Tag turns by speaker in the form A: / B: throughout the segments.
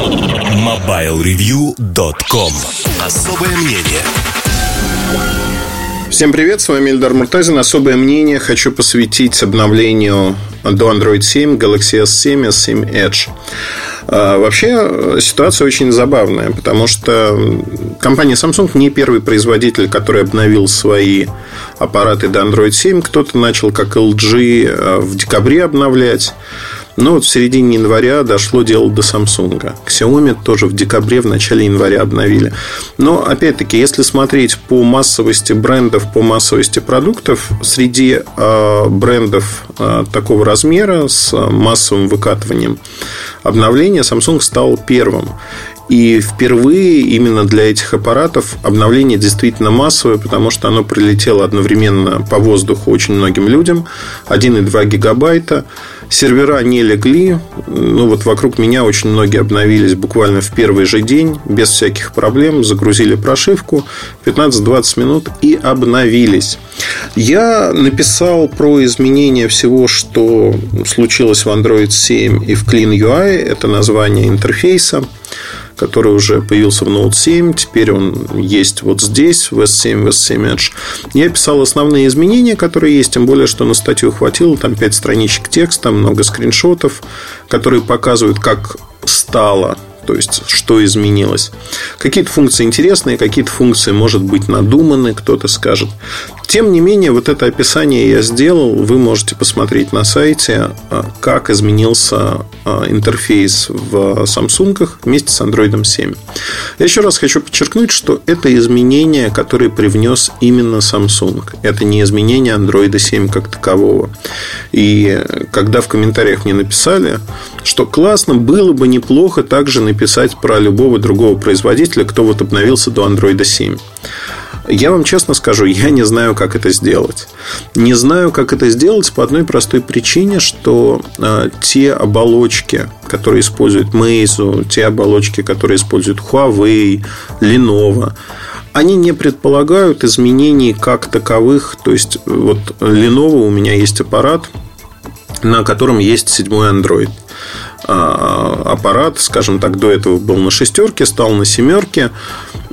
A: MobileReview.com Особое мнение
B: Всем привет, с вами Эльдар Муртазин. Особое мнение хочу посвятить обновлению до Android 7 Galaxy S7 S7 Edge. А, вообще ситуация очень забавная, потому что компания Samsung не первый производитель, который обновил свои аппараты до Android 7. Кто-то начал, как LG, а, в декабре обновлять. Но вот в середине января дошло дело до Samsung. Xiaomi тоже в декабре, в начале января обновили. Но, опять-таки, если смотреть по массовости брендов, по массовости продуктов, среди э, брендов э, такого размера с массовым выкатыванием обновления Samsung стал первым. И впервые именно для этих аппаратов обновление действительно массовое, потому что оно прилетело одновременно по воздуху очень многим людям. 1,2 гигабайта. Сервера не легли. Ну, вот вокруг меня очень многие обновились буквально в первый же день, без всяких проблем. Загрузили прошивку 15-20 минут и обновились. Я написал про изменения всего, что случилось в Android 7 и в Clean UI. Это название интерфейса который уже появился в Note 7. Теперь он есть вот здесь, в S7, в S7 Edge. Я писал основные изменения, которые есть, тем более, что на статью хватило. Там 5 страничек текста, много скриншотов, которые показывают, как стало то есть что изменилось. Какие-то функции интересные, какие-то функции, может быть, надуманы, кто-то скажет. Тем не менее, вот это описание я сделал. Вы можете посмотреть на сайте, а, как изменился а, интерфейс в Samsung вместе с Android 7. Я еще раз хочу подчеркнуть, что это изменения, которые привнес именно Samsung. Это не изменение Android 7 как такового. И когда в комментариях мне написали, что классно, было бы неплохо также написать про любого другого производителя, кто вот обновился до Android 7. Я вам честно скажу, я не знаю, как это сделать. Не знаю, как это сделать по одной простой причине, что э, те оболочки, которые используют Meizu, те оболочки, которые используют Huawei, Lenovo, они не предполагают изменений как таковых. То есть, вот Lenovo у меня есть аппарат, на котором есть седьмой Android а, аппарат, скажем так, до этого был на шестерке, стал на семерке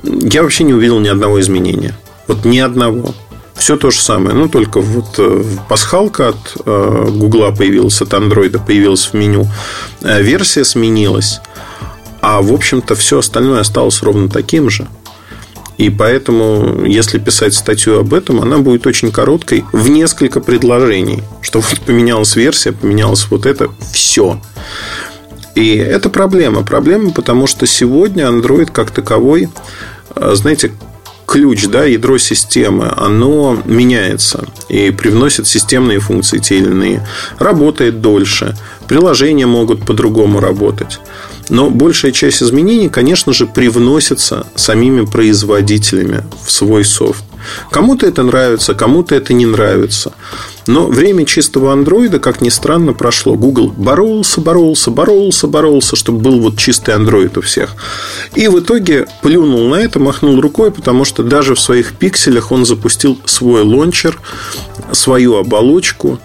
B: я вообще не увидел ни одного изменения. Вот ни одного. Все то же самое, ну только вот э, пасхалка от э, Гугла появилась, от Андроида появилась в меню, э, версия сменилась, а в общем-то все остальное осталось ровно таким же. И поэтому, если писать статью об этом, она будет очень короткой в несколько предложений. Что вот поменялась версия, поменялось вот это, все. И это проблема. Проблема, потому что сегодня Android как таковой, э, знаете, ключ, да, ядро системы, оно меняется и привносит системные функции те или иные. Работает дольше. Приложения могут по-другому работать. Но большая часть изменений, конечно же, привносится самими производителями в свой софт. Кому-то это нравится, кому-то это не нравится. Но время чистого андроида, как ни странно, прошло. Google боролся, боролся, боролся, боролся, чтобы был вот чистый андроид у всех. И в итоге плюнул на это, махнул рукой, потому что даже в своих пикселях он запустил свой лончер, свою оболочку.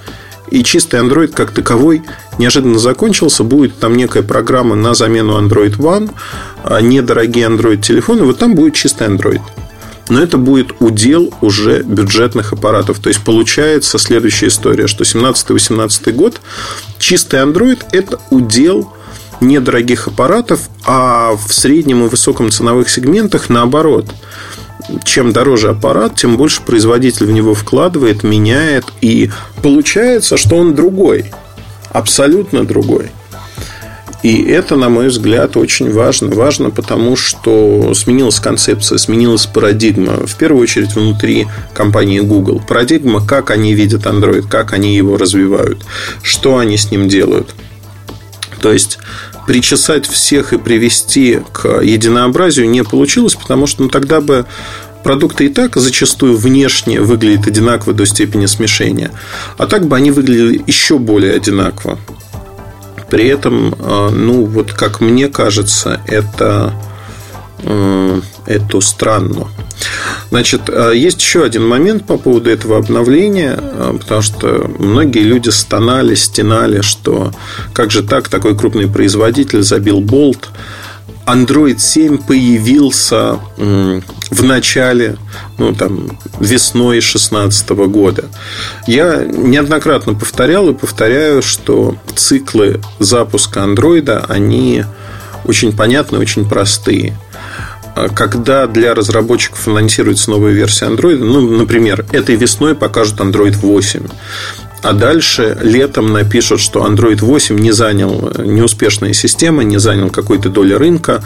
B: И чистый Android как таковой неожиданно закончился. Будет там некая программа на замену Android One, а недорогие Android телефоны. Вот там будет чистый Android но это будет удел уже бюджетных аппаратов. То есть получается следующая история, что 17-18 год чистый Android – это удел недорогих аппаратов, а в среднем и высоком ценовых сегментах наоборот. Чем дороже аппарат, тем больше производитель в него вкладывает, меняет, и получается, что он другой, абсолютно другой. И это, на мой взгляд, очень важно. Важно, потому что сменилась концепция, сменилась парадигма. В первую очередь внутри компании Google. Парадигма, как они видят Android, как они его развивают, что они с ним делают. То есть причесать всех и привести к единообразию не получилось, потому что ну, тогда бы продукты и так зачастую внешне выглядят одинаково до степени смешения. А так бы они выглядели еще более одинаково. При этом, э, ну, вот как мне кажется, это, э, это странно. Значит, э, есть еще один момент по поводу этого обновления, потому что многие люди стонали, стенали, что как же так, такой крупный производитель забил болт, Android 7 появился в начале, ну, там, весной 2016 года. Я неоднократно повторял и повторяю, что циклы запуска андроида, они очень понятны, очень простые. А когда для разработчиков анонсируется новая версия Android, ну, например, этой весной покажут Android 8, а дальше летом напишут, что Android 8 не занял неуспешная система, не занял какой-то доли рынка,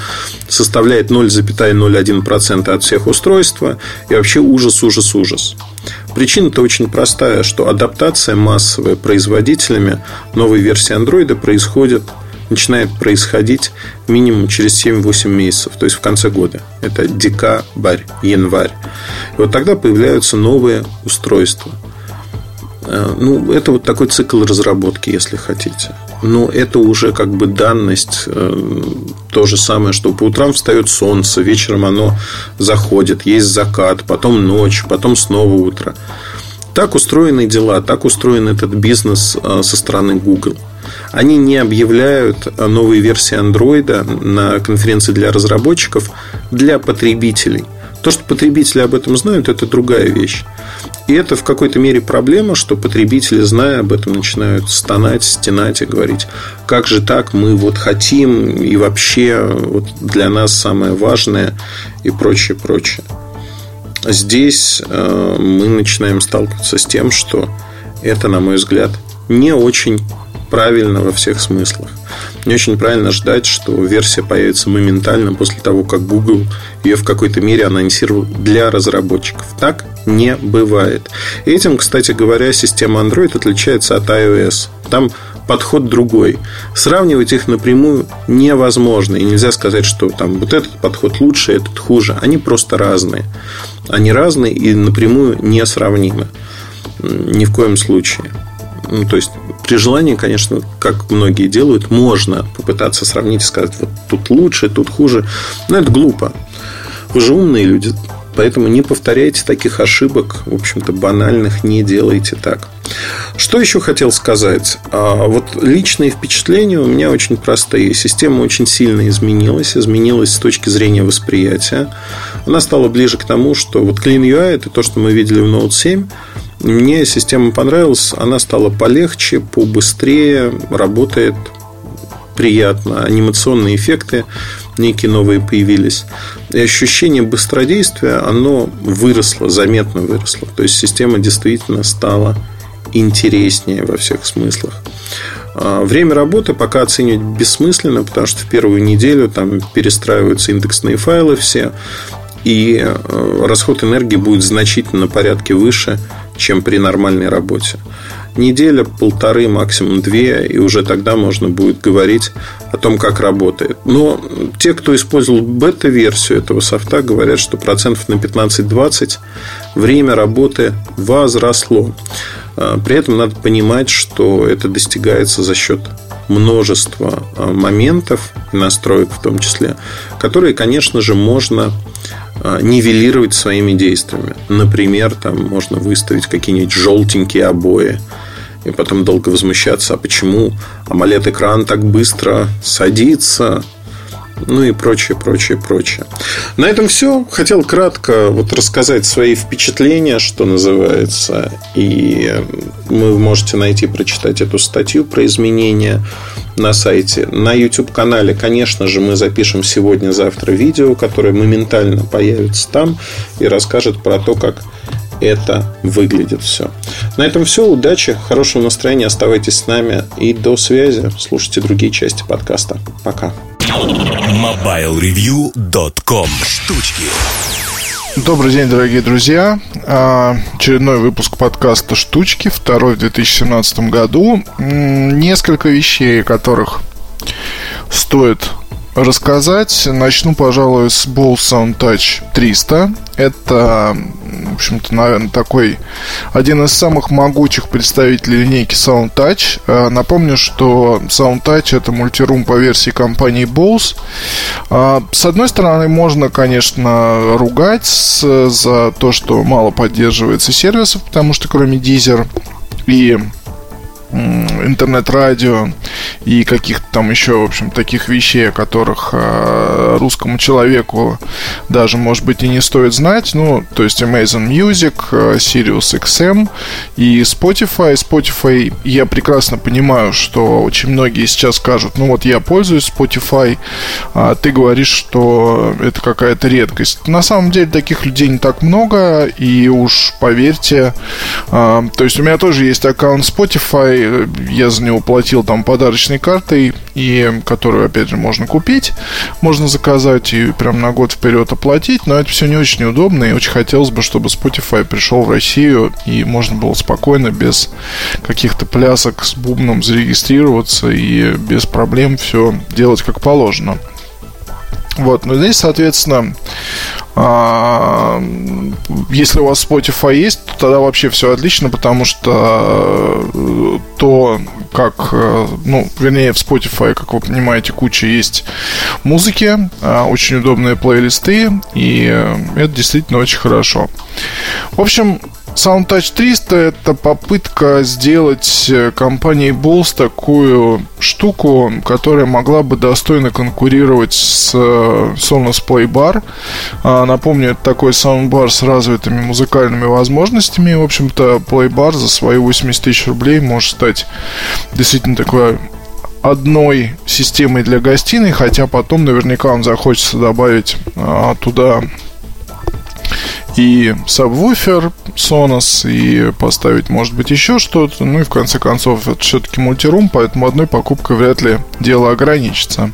B: составляет 0,01% от всех устройств, и вообще ужас, ужас, ужас. Причина-то очень простая, что адаптация массовая производителями новой версии Android происходит начинает происходить минимум через 7-8 месяцев, то есть в конце года. Это декабрь, январь. И вот тогда появляются новые устройства – Э, ну, это вот такой цикл разработки, если хотите. Но это уже как бы данность. Э, то же самое, что по утрам встает солнце, вечером оно заходит, есть закат, потом ночь, потом снова утро. Так устроены дела, так устроен этот бизнес э, со стороны Google. Они не объявляют новые версии андроида на конференции для разработчиков для потребителей. То, что потребители об этом знают, это другая вещь. И это в какой-то мере проблема, что потребители, зная об этом, начинают стонать, стенать и говорить, как же так, мы вот хотим, и вообще вот для нас самое важное и прочее, прочее. Здесь э, мы начинаем сталкиваться с тем, что это, на мой взгляд, не очень правильно во всех смыслах. Не очень правильно ждать, что версия появится моментально после того, как Google ее в какой-то мере анонсировал для разработчиков. Так не бывает. Этим, кстати говоря, система Android отличается от iOS. Там подход другой. Сравнивать их напрямую невозможно. И нельзя сказать, что там вот этот подход лучше, этот хуже. Они просто разные. Они разные и напрямую несравнимы. Ни в коем случае. Ну, то есть, при желании, конечно, как многие делают, можно попытаться сравнить и сказать, вот тут лучше, тут хуже. Но это глупо. Вы же умные люди, поэтому не повторяйте таких ошибок, в общем-то, банальных, не делайте так. Что еще хотел сказать? А, вот личные впечатления у меня очень простые. Система очень сильно изменилась. Изменилась с точки зрения восприятия. Она стала ближе к тому, что вот Clean UI – это то, что мы видели в Note 7. Мне система понравилась. Она стала полегче, побыстрее, работает приятно. Анимационные эффекты некие новые появились. И ощущение быстродействия, оно выросло, заметно выросло. То есть система действительно стала интереснее во всех смыслах. А, время работы пока оценивать бессмысленно, потому что в первую неделю там перестраиваются индексные файлы все, и э, расход энергии будет значительно на порядке выше, чем при нормальной работе. Неделя, полторы, максимум две, и уже тогда можно будет говорить о том, как работает. Но те, кто использовал бета-версию этого софта, говорят, что процентов на 15-20 время работы возросло. А, при этом надо понимать, что это достигается за счет множества а, моментов, настроек в том числе, которые, конечно же, можно а, нивелировать своими действиями. Например, там можно выставить какие-нибудь желтенькие обои и потом долго возмущаться, а почему AMOLED-экран так быстро садится, ну и прочее, прочее, прочее. На этом все. Хотел кратко вот рассказать свои впечатления, что называется. И вы можете найти, прочитать эту статью про изменения на сайте. На YouTube-канале, конечно же, мы запишем сегодня-завтра видео, которое моментально появится там и расскажет про то, как это выглядит все. На этом все. Удачи, хорошего настроения. Оставайтесь с нами и до связи. Слушайте другие части подкаста. Пока.
A: MobileReview.com Штучки
C: Добрый день, дорогие друзья. А, очередной выпуск подкаста «Штучки», второй в 2017 году. Несколько вещей, которых стоит рассказать. Начну, пожалуй, с Bose Sound Touch 300. Это, в общем-то, наверное, такой один из самых могучих представителей линейки Sound Touch. А, напомню, что Sound Touch это мультирум по версии компании Bose. А, с одной стороны, можно, конечно, ругать за то, что мало поддерживается сервисов, потому что кроме Deezer и интернет-радио и каких-то там еще, в общем, таких вещей, о которых э, русскому человеку даже, может быть, и не стоит знать. Ну, то есть Amazon Music, э, Sirius XM и Spotify. Spotify я прекрасно понимаю, что очень многие сейчас скажут, ну вот я пользуюсь Spotify, а ты говоришь, что это какая-то редкость. На самом деле таких людей не так много, и уж поверьте, э, то есть у меня тоже есть аккаунт Spotify, я за него платил там подарочной картой, и которую, опять же, можно купить, можно заказать и прям на год вперед оплатить, но это все не очень удобно, и очень хотелось бы, чтобы Spotify пришел в Россию, и можно было спокойно, без каких-то плясок с бубном зарегистрироваться и без проблем все делать как положено. Вот, но здесь, соответственно, если у вас Spotify есть, то тогда вообще все отлично, потому что э, то, как, э, ну, вернее, в Spotify, как вы понимаете, куча есть музыки, а, очень удобные плейлисты, и э, это действительно очень хорошо. В общем, SoundTouch 300 это попытка сделать э, компании Bose такую штуку, которая могла бы достойно конкурировать с э, Sonos Playbar. А, напомню, это такой саундбар с развитыми музыкальными возможностями. В общем-то, Playbar за свои 80 тысяч рублей может стать действительно такой одной системой для гостиной, хотя потом наверняка вам захочется добавить а, туда и сабвуфер Sonos, и поставить, может быть, еще что-то. Ну и в конце концов, это все-таки мультирум, поэтому одной покупкой вряд ли дело ограничится.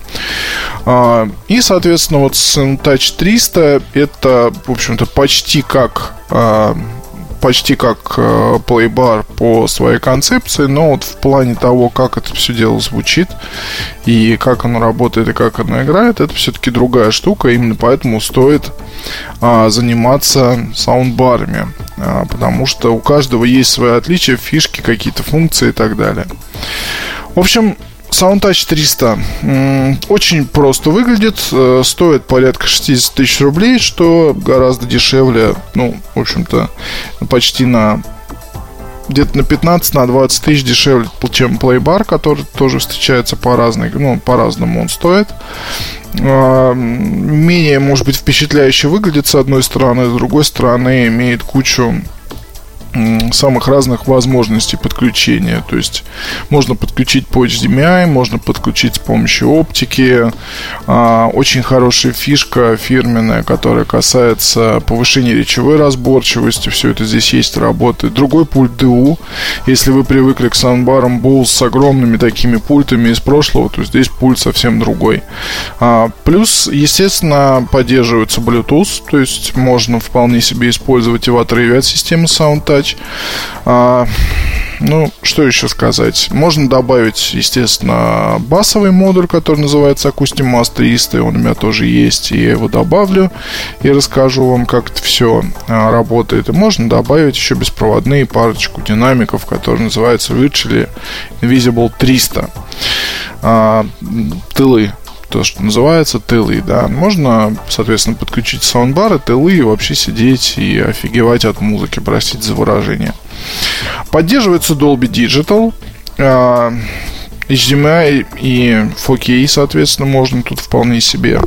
C: А, и, соответственно, вот Touch 300 это, в общем-то, почти как а, почти как э, плейбар по своей концепции, но вот в плане того, как это все дело звучит и как оно работает и как оно играет, это все-таки другая штука, именно поэтому стоит а, заниматься саундбарами, а, потому что у каждого есть свои отличия, фишки, какие-то функции и так далее. В общем, SoundTouch 300 очень просто выглядит, э, стоит порядка 60 тысяч рублей, что гораздо дешевле, ну, в общем-то, почти на где-то на 15 на 20 тысяч дешевле, чем Playbar, который тоже встречается по разной, ну, по-разному он стоит. А, менее, может быть, впечатляюще выглядит с одной стороны, с другой стороны имеет кучу самых разных возможностей подключения. То есть можно подключить по HDMI, можно подключить с помощью оптики. А, очень хорошая фишка фирменная, которая касается повышения речевой разборчивости. Все это здесь есть, работает. Другой пульт DU. Если вы привыкли к саундбарам Bose с огромными такими пультами из прошлого, то здесь пульт совсем другой. А, плюс, естественно, поддерживается Bluetooth, то есть можно вполне себе использовать и в от системы SoundTouch задач. А, ну, что еще сказать? Можно добавить, естественно, басовый модуль, который называется Acoustic Mass 300. Он у меня тоже есть, и я его добавлю и расскажу вам, как это все а, работает. И можно добавить еще беспроводные парочку динамиков, которые называются Virtually Invisible 300. А, тылы то, что называется, тылы, да. Можно, соответственно, подключить саундбары, тылы и вообще сидеть и офигевать от музыки, простите за выражение. Поддерживается Dolby Digital, HDMI и 4K, соответственно, можно тут вполне себе.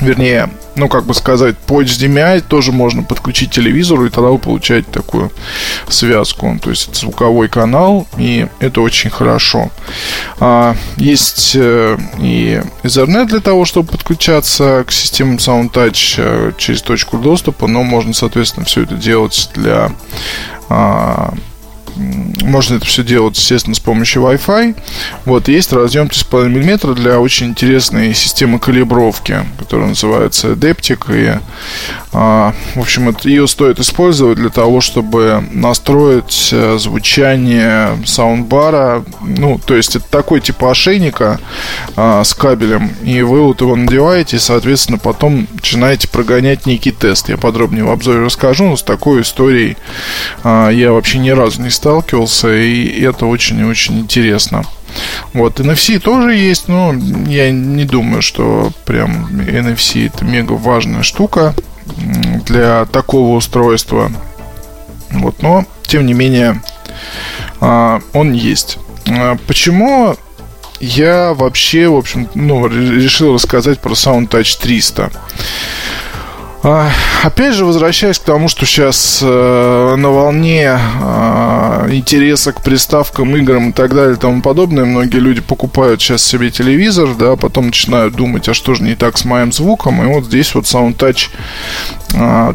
C: Вернее, ну, как бы сказать, по HDMI тоже можно подключить телевизору, и тогда вы получаете такую связку. То есть это звуковой канал, и это очень хорошо. А, есть э, и Ethernet для того, чтобы подключаться к системам SoundTouch э, через точку доступа, но можно, соответственно, все это делать для а, можно это все делать, естественно, с помощью Wi-Fi. Вот, есть разъем 3,5 мм для очень интересной системы калибровки, которая называется Adeptic. И, а, в общем, это, ее стоит использовать для того, чтобы настроить э, звучание саундбара. Ну, то есть, это такой типа ошейника а, с кабелем. И вы вот его надеваете, и, соответственно, потом начинаете прогонять некий тест. Я подробнее в обзоре расскажу, но с такой историей а, я вообще ни разу не стал сталкивался, и это очень и очень интересно. Вот, NFC тоже есть, но я не думаю, что прям NFC это мега важная штука для такого устройства. Вот, но, тем не менее, а, он есть. А, почему я вообще, в общем, ну, решил рассказать про SoundTouch 300? А, опять же, возвращаясь к тому, что сейчас э, на волне э, интереса к приставкам, играм и так далее и тому подобное, многие люди покупают сейчас себе телевизор, да, потом начинают думать, а что же не так с моим звуком, и вот здесь вот SoundTouch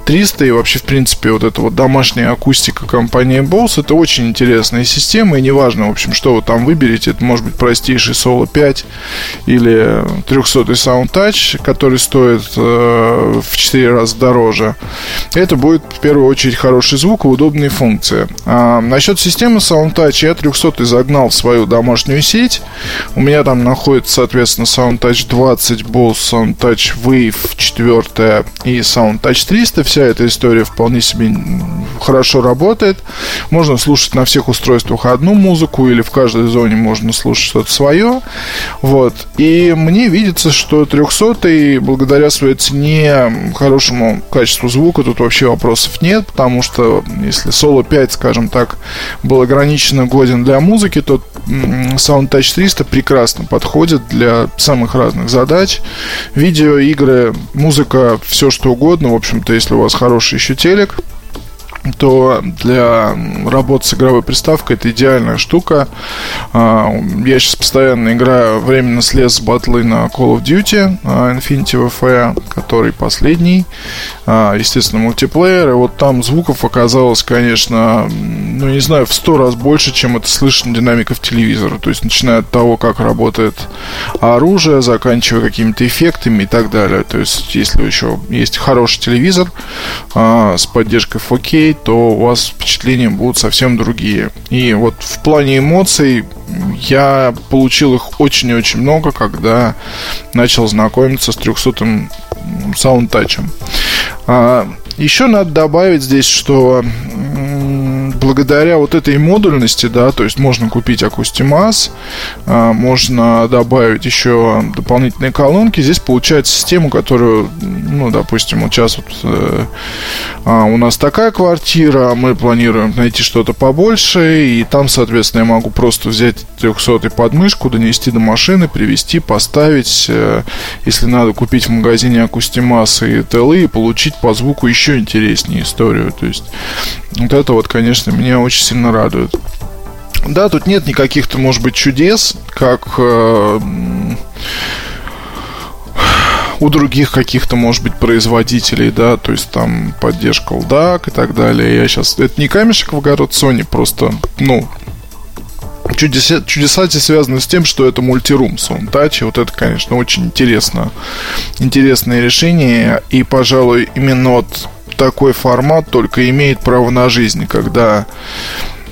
C: 300 и вообще, в принципе, вот эта вот домашняя акустика компании Bose, это очень интересная система, и неважно, в общем, что вы там выберете, это может быть простейший Solo 5 или 300 SoundTouch, который стоит э, в 4 раза дороже. Это будет, в первую очередь, хороший звук и удобные функции. А, насчет системы SoundTouch я 300 загнал в свою домашнюю сеть. У меня там находится, соответственно, SoundTouch 20, Bose SoundTouch Wave 4 и SoundTouch 300. Вся эта история вполне себе хорошо работает. Можно слушать на всех устройствах одну музыку или в каждой зоне можно слушать что-то свое. Вот. И мне видится, что 300 благодаря своей цене, хорошему качеству звука тут вообще вопросов нет, потому что если Solo 5, скажем так, был ограниченно годен для музыки, то SoundTouch 300 прекрасно подходит для самых разных задач. Видео, игры, музыка, все что угодно. В общем, общем-то, если у вас хороший еще телек, то для работы с игровой приставкой это идеальная штука. А, я сейчас постоянно играю, временно слез с батлы на Call of Duty а, Infinity WF, который последний. А, естественно, мультиплеер. И вот там звуков оказалось, конечно, ну, не знаю, в сто раз больше, чем это слышно динамиков телевизора. То есть, начиная от того, как работает оружие, заканчивая какими-то эффектами и так далее. То есть, если еще есть хороший телевизор с поддержкой 4K, посмотреть, то у вас впечатления будут совсем другие. И вот в плане эмоций я получил их очень-очень много, когда начал знакомиться с 300-м саундтачем. А, еще надо добавить здесь, что благодаря вот этой модульности, да, то есть можно купить Акустимас, можно добавить еще дополнительные колонки. Здесь получается система, которую, ну, допустим, вот сейчас вот э, а, у нас такая квартира, мы планируем найти что-то побольше, и там, соответственно, я могу просто взять 300 подмышку, донести до машины, привезти, поставить, э, если надо купить в магазине Акустимас и ТЛы и получить по звуку еще интереснее историю. То есть вот это вот, конечно, меня очень сильно радует. Да, тут нет никаких-то, может быть, чудес, как э, у других каких-то, может быть, производителей, да, то есть там поддержка LDAC и так далее. Я сейчас... Это не камешек в огород Sony, просто, ну, чудеса, чудеса эти связаны с тем, что это мультирум Soundtouch, и вот это, конечно, очень интересно. Интересное решение, и, пожалуй, именно вот такой формат только имеет право на жизнь, когда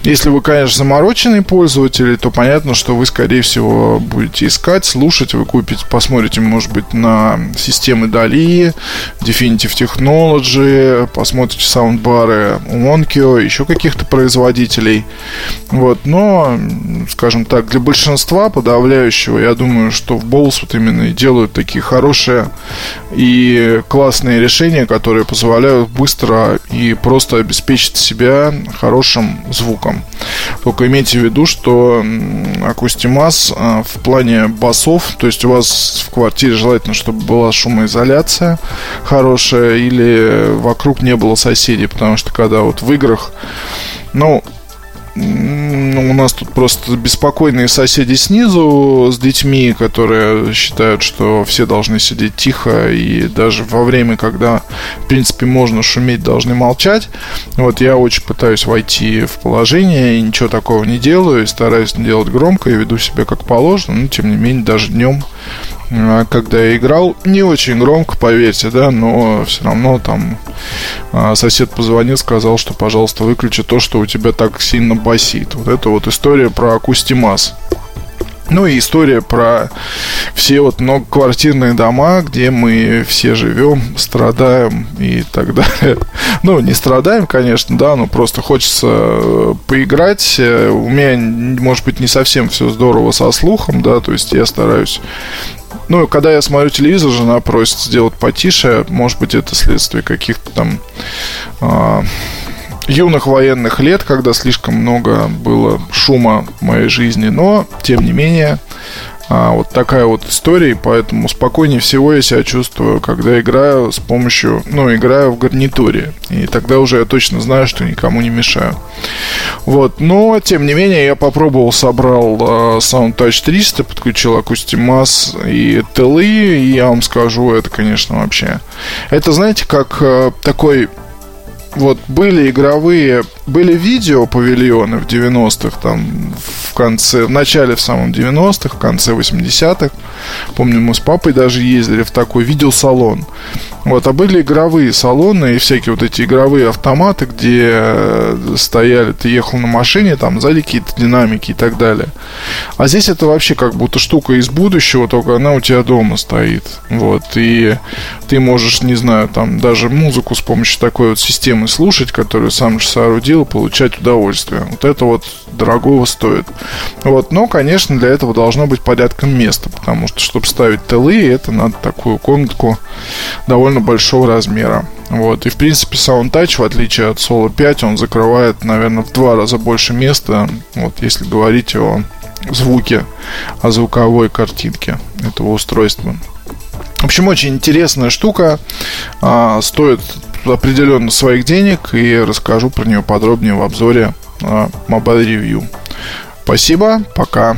C: если вы, конечно, замороченный пользователь, то понятно, что вы, скорее всего, будете искать, слушать, вы купите, посмотрите, может быть, на системы Dali, Definitive Technology, посмотрите саундбары Monkio, еще каких-то производителей. Вот, но, скажем так, для большинства подавляющего, я думаю, что в Bose вот именно и делают такие хорошие и классные решения, которые позволяют быстро и просто обеспечить себя хорошим звуком звуком. Только имейте в виду, что Акустимас а, в плане басов, то есть у вас в квартире желательно, чтобы была шумоизоляция хорошая или вокруг не было соседей, потому что когда вот в играх, ну, у нас тут просто беспокойные соседи снизу с детьми, которые считают, что все должны сидеть тихо и даже во время, когда, в принципе, можно шуметь, должны молчать. Вот я очень пытаюсь войти в положение и ничего такого не делаю, и стараюсь делать громко и веду себя как положено, но тем не менее даже днем когда я играл, не очень громко, поверьте, да, но все равно там а, сосед позвонил, сказал, что, пожалуйста, выключи то, что у тебя так сильно басит. Вот это вот история про Акустимас. Ну и история про все вот многоквартирные дома, где мы все живем, страдаем и так далее. Ну, не страдаем, конечно, да, но просто хочется э, поиграть. Э, у меня, может быть, не совсем все здорово со слухом, да, то есть я стараюсь ну, когда я смотрю телевизор, жена просит сделать потише. Может быть, это следствие каких-то там... Э, юных военных лет, когда слишком много было шума в моей жизни. Но, тем не менее, а, вот такая вот история, поэтому спокойнее всего я себя чувствую, когда играю с помощью, ну, играю в гарнитуре. И тогда уже я точно знаю, что никому не мешаю. Вот, но, тем не менее, я попробовал, собрал uh, SoundTouch 300, подключил Acustimaz и TLE, и я вам скажу, это, конечно, вообще... Это, знаете, как uh, такой вот были игровые, были видео павильоны в 90-х, там в конце, в начале в самом 90-х, в конце 80-х. Помню, мы с папой даже ездили в такой видеосалон. Вот, а были игровые салоны и всякие вот эти игровые автоматы, где э, стояли, ты ехал на машине, там сзади какие-то динамики и так далее. А здесь это вообще как будто штука из будущего, только она у тебя дома стоит. Вот, и ты можешь, не знаю, там даже музыку с помощью такой вот системы слушать, которую сам же соорудил, получать удовольствие. Вот это вот дорогого стоит. Вот, но, конечно, для этого должно быть порядком места, потому что, чтобы ставить ТЛы, это надо такую комнатку довольно большого размера. Вот. И, в принципе, SoundTouch, в отличие от Solo 5, он закрывает, наверное, в два раза больше места, вот, если говорить о звуке, о звуковой картинке этого устройства. В общем, очень интересная штука. А, стоит определенно своих денег и расскажу про нее подробнее в обзоре а, Mobile Review. Спасибо, пока.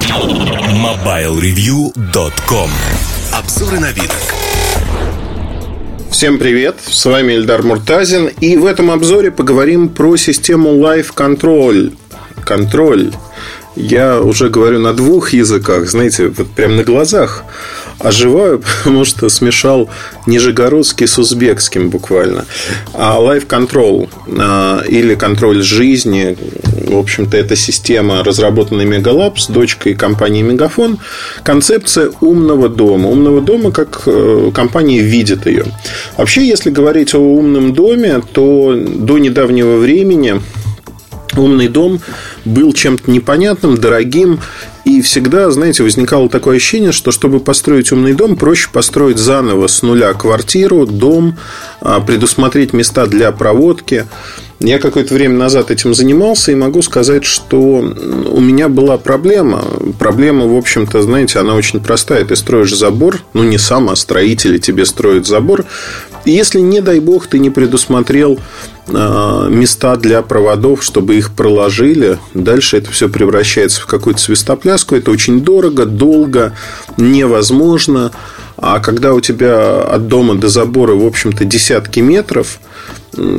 A: MobileReview.com Обзоры на вид.
B: Всем привет, с вами Эльдар Муртазин и в этом обзоре поговорим про систему Live Control. Контроль. Я уже говорю на двух языках, знаете, вот прям на глазах оживаю, потому что смешал нижегородский с узбекским буквально. А Life Control а, или контроль жизни, в общем-то, это система, разработанная Megalabs, дочкой компании Мегафон. Концепция умного дома. Умного дома, как э, компания видит ее. Вообще, если говорить о умном доме, то до недавнего времени умный дом был чем-то непонятным, дорогим. И всегда, знаете, возникало такое ощущение, что чтобы построить умный дом, проще построить заново с нуля квартиру, дом, а, предусмотреть места для проводки. Я какое-то время назад этим занимался и могу сказать, что у меня была проблема. Проблема, в общем-то, знаете, она очень простая. Ты строишь забор, ну не сам, а строители тебе строят забор. Если, не дай бог, ты не предусмотрел а, места для проводов, чтобы их проложили. Дальше это все превращается в какую-то свистопляску. Это очень дорого, долго, невозможно. А когда у тебя от дома до забора, в общем-то, десятки метров,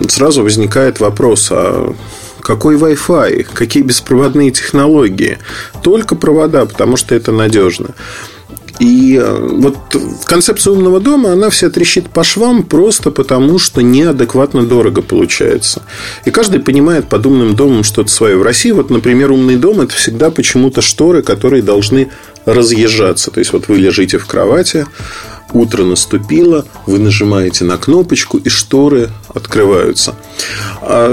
B: сразу возникает вопрос, а какой Wi-Fi, какие беспроводные технологии? Только провода, потому что это надежно. И э, вот концепция умного дома, она вся трещит по швам просто потому, что неадекватно дорого получается. И каждый понимает под умным домом что-то свое. В России, вот, например, умный дом – это всегда почему-то шторы, которые должны разъезжаться. То есть, вот вы лежите в кровати, утро наступило, вы нажимаете на кнопочку, и шторы открываются. А,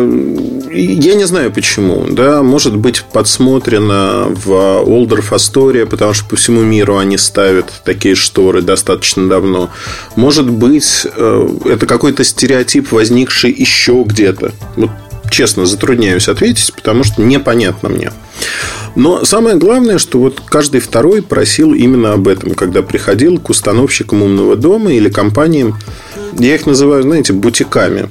B: я не знаю почему. Да, может быть, подсмотрено в Олдорф Астория, потому что по всему миру они ставят такие шторы достаточно давно. Может быть, э, это какой-то стереотип, возникший еще где-то. Вот честно, затрудняюсь ответить, потому что непонятно мне. Но самое главное, что вот каждый второй просил именно об этом, когда приходил к установщикам умного дома или компаниям. Я их называю, знаете, бутиками.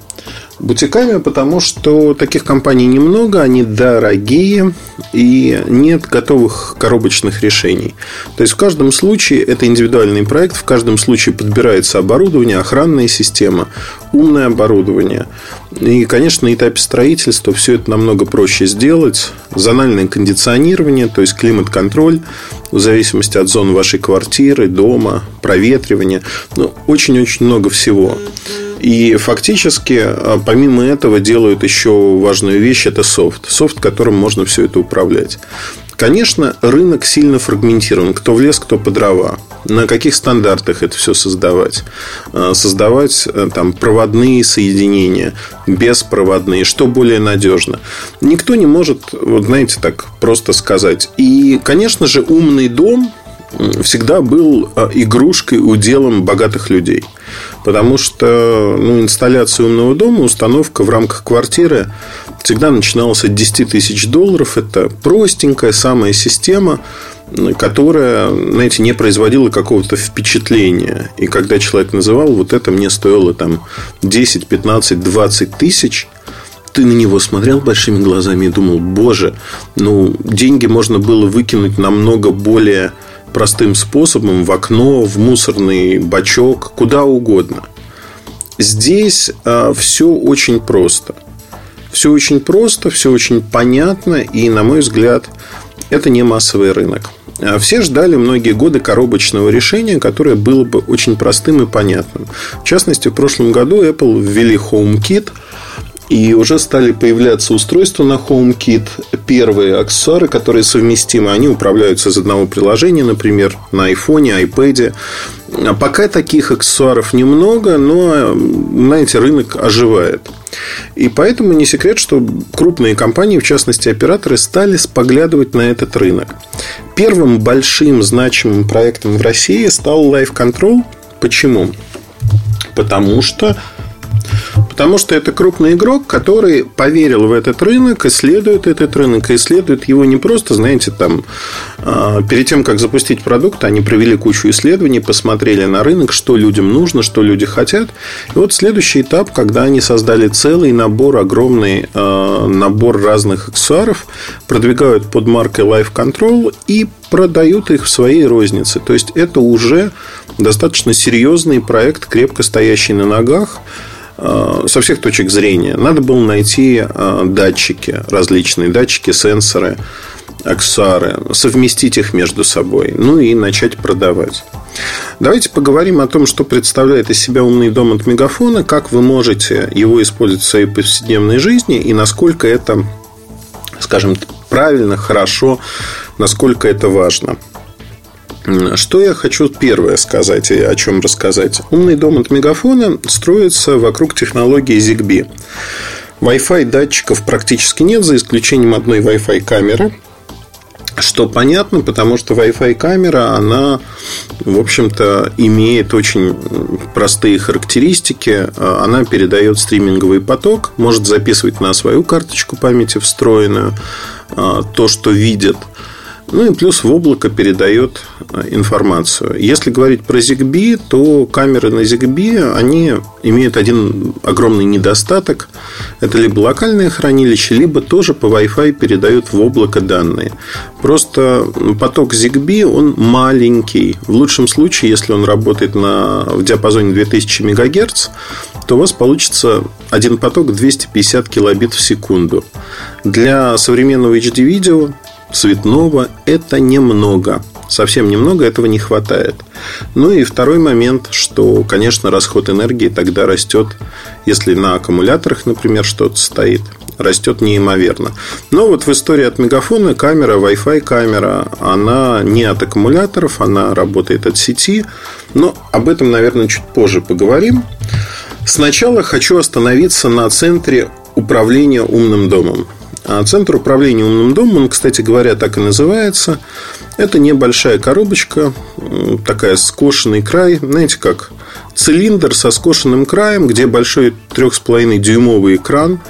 B: Бутиками, потому что таких компаний немного, они дорогие и нет готовых коробочных решений. То есть в каждом случае это индивидуальный проект, в каждом случае подбирается оборудование, охранная система, умное оборудование. И, конечно, на этапе строительства все это намного проще сделать. Зональное кондиционирование, то есть климат-контроль, в зависимости от зоны вашей квартиры, дома, проветривания. Ну, очень-очень много всего. И фактически, а, помимо этого, делают еще важную вещь – это софт. Софт, которым можно все это управлять. Конечно, рынок сильно фрагментирован. Кто в лес, кто по дрова. На каких стандартах это все создавать? А, создавать э, там проводные соединения, беспроводные, что более надежно. Никто не может, вот знаете, так просто сказать. И, конечно же, умный дом всегда был а, игрушкой, уделом богатых людей. Потому что ну, инсталляция умного дома, установка в рамках квартиры всегда начиналась от 10 тысяч долларов. Это простенькая самая система, которая, знаете, не производила какого-то впечатления. И когда человек называл, вот это мне стоило там 10, 15, 20 тысяч, ты на него смотрел большими глазами и думал, боже, ну, деньги можно было выкинуть намного более простым способом в окно, в мусорный бачок, куда угодно. Здесь а, все очень просто. Все очень просто, все очень понятно, и, на мой взгляд, это не массовый рынок. А все ждали многие годы коробочного решения, которое было бы очень простым и понятным. В частности, в прошлом году Apple ввели HomeKit – и уже стали появляться устройства на HomeKit. Первые аксессуары, которые совместимы, они управляются из одного приложения, например, на iPhone, iPad. А пока таких аксессуаров немного, но, знаете, рынок оживает. И поэтому не секрет, что крупные компании, в частности операторы, стали споглядывать на этот рынок. Первым большим значимым проектом в России стал Live Control. Почему? Потому что Потому что это крупный игрок, который поверил в этот рынок, исследует этот рынок, и исследует его не просто, знаете, там, а, перед тем, как запустить продукт, они провели кучу исследований, посмотрели на рынок, что людям нужно, что люди хотят. И вот следующий этап, когда они создали целый набор, огромный а, набор разных аксессуаров, продвигают под маркой Life Control и продают их в своей рознице. То есть это уже достаточно серьезный проект, крепко стоящий на ногах. Э, со всех точек зрения. Надо было найти э, датчики, различные датчики, сенсоры, аксессуары, совместить их между собой, ну и начать продавать. Давайте поговорим о том, что представляет из себя умный дом от Мегафона, как вы можете его использовать в своей повседневной жизни и насколько это, скажем, правильно, хорошо, насколько это важно. Что я хочу первое сказать и о чем рассказать? Умный дом от Мегафона строится вокруг технологии ZigBee. Wi-Fi датчиков практически нет, за исключением одной Wi-Fi камеры. Что понятно, потому что Wi-Fi камера, она, в общем-то, имеет очень простые характеристики. Она передает стриминговый поток, может записывать на свою карточку памяти встроенную а, то, что видит – ну и плюс в облако передает э, информацию. Если говорить про ZigBee, то камеры на ZigBee, они имеют один огромный недостаток. Это либо локальное хранилище, либо тоже по Wi-Fi передают в облако данные. Просто поток ZigBee, он маленький. В лучшем случае, если он работает на, в диапазоне 2000 МГц, то у вас получится один поток 250 килобит в секунду. Для современного HD-видео цветного – это немного. Совсем немного этого не хватает. Ну и второй момент, что, конечно, расход энергии тогда растет, если на аккумуляторах, например, что-то стоит, растет неимоверно. Но вот в истории от Мегафона камера, Wi-Fi камера, она не от аккумуляторов, она работает от сети. Но об этом, наверное, чуть позже поговорим. Сначала хочу остановиться на центре управления умным домом. А центр управления умным домом, он, кстати говоря, так и называется. Это небольшая коробочка, такая скошенный край, знаете, как цилиндр со скошенным краем, где большой 3,5 дюймовый экран,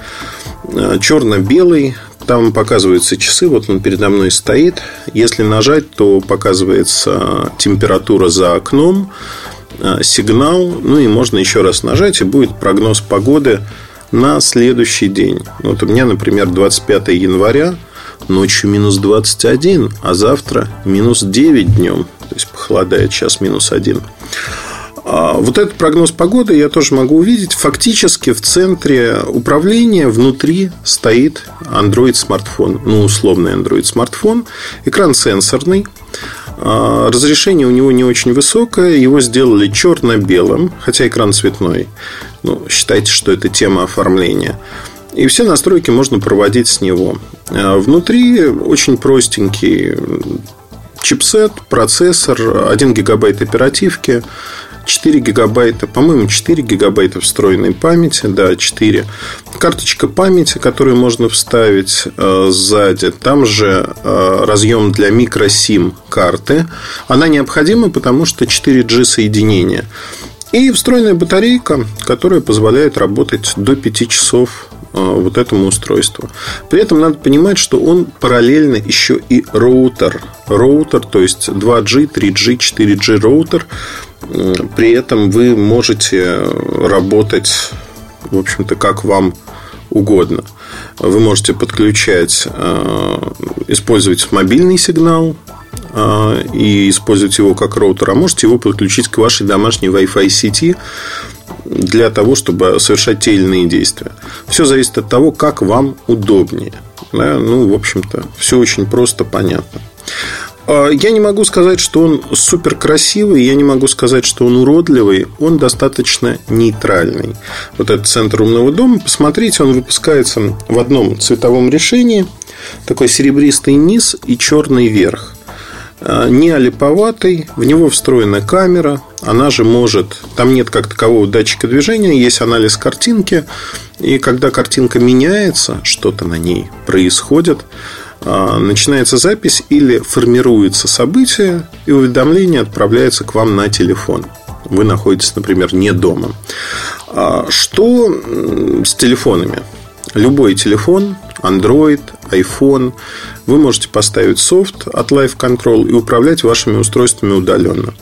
B: э, черно-белый, там показываются часы, вот он передо мной стоит. Если нажать, то показывается температура за окном, э, сигнал, ну и можно еще раз нажать, и будет прогноз погоды на следующий день. Вот у меня, например, 25 января, ночью минус 21, а завтра минус 9 днем. То есть похолодает, сейчас минус 1. А вот этот прогноз погоды я тоже могу увидеть. Фактически в центре управления внутри стоит Android смартфон, ну условный Android смартфон, экран сенсорный, а, Разрешение у него не очень высокое, его сделали черно-белым, хотя экран цветной. Ну, считайте, что это тема оформления. И все настройки можно проводить с него. А, внутри очень простенький чипсет, процессор, 1 гигабайт оперативки, 4 гигабайта, по-моему, 4 гигабайта встроенной памяти, да, 4. Карточка памяти, которую можно вставить э, сзади. Там же э, разъем для микросим карты. Она необходима, потому что 4G соединение. И встроенная батарейка, которая позволяет работать до 5 часов э, вот этому устройству. При этом надо понимать, что он параллельно еще и роутер. Роутер, то есть 2G, 3G, 4G роутер. При этом вы можете работать, в общем-то, как вам угодно. Вы можете подключать, э, использовать мобильный сигнал и использовать его как роутер, а можете его подключить к вашей домашней Wi-Fi сети для того, чтобы совершать те или иные действия. Все зависит от того, как вам удобнее. Да? Ну, в общем-то, все очень просто, понятно. А, я не могу сказать, что он супер красивый, я не могу сказать, что он уродливый, он достаточно нейтральный. Вот этот центр умного дома, посмотрите, он выпускается в одном цветовом решении, такой серебристый низ и черный верх. А, не олиповатый, в него встроена камера, она же может, там нет как такового датчика движения, есть анализ картинки, и когда картинка меняется, что-то на ней происходит, а, начинается запись или формируется событие, и уведомление отправляется к вам на телефон. Вы находитесь, например, не дома. А, что с телефонами? Любой телефон, Android, iPhone, вы можете поставить софт от Live Control и управлять вашими устройствами удаленно.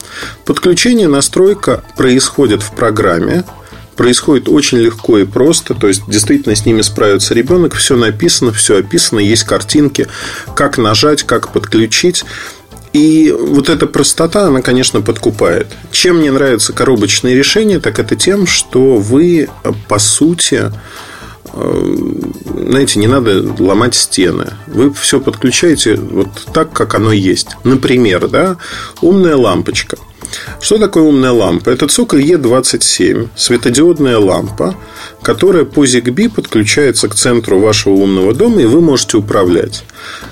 B: Подключение, настройка происходит в программе, происходит очень легко и просто. То есть, действительно, с ними справится ребенок. Все написано, все описано, есть картинки, как нажать, как подключить. И вот эта простота, она, конечно, подкупает. Чем мне нравятся коробочные решения, так это тем, что вы, по сути, знаете, не надо ломать стены. Вы все подключаете вот так, как оно есть. Например, да, умная лампочка – что такое умная лампа? Это цоколь E27, светодиодная лампа, которая по ZigBee подключается к центру вашего умного дома, и вы можете управлять.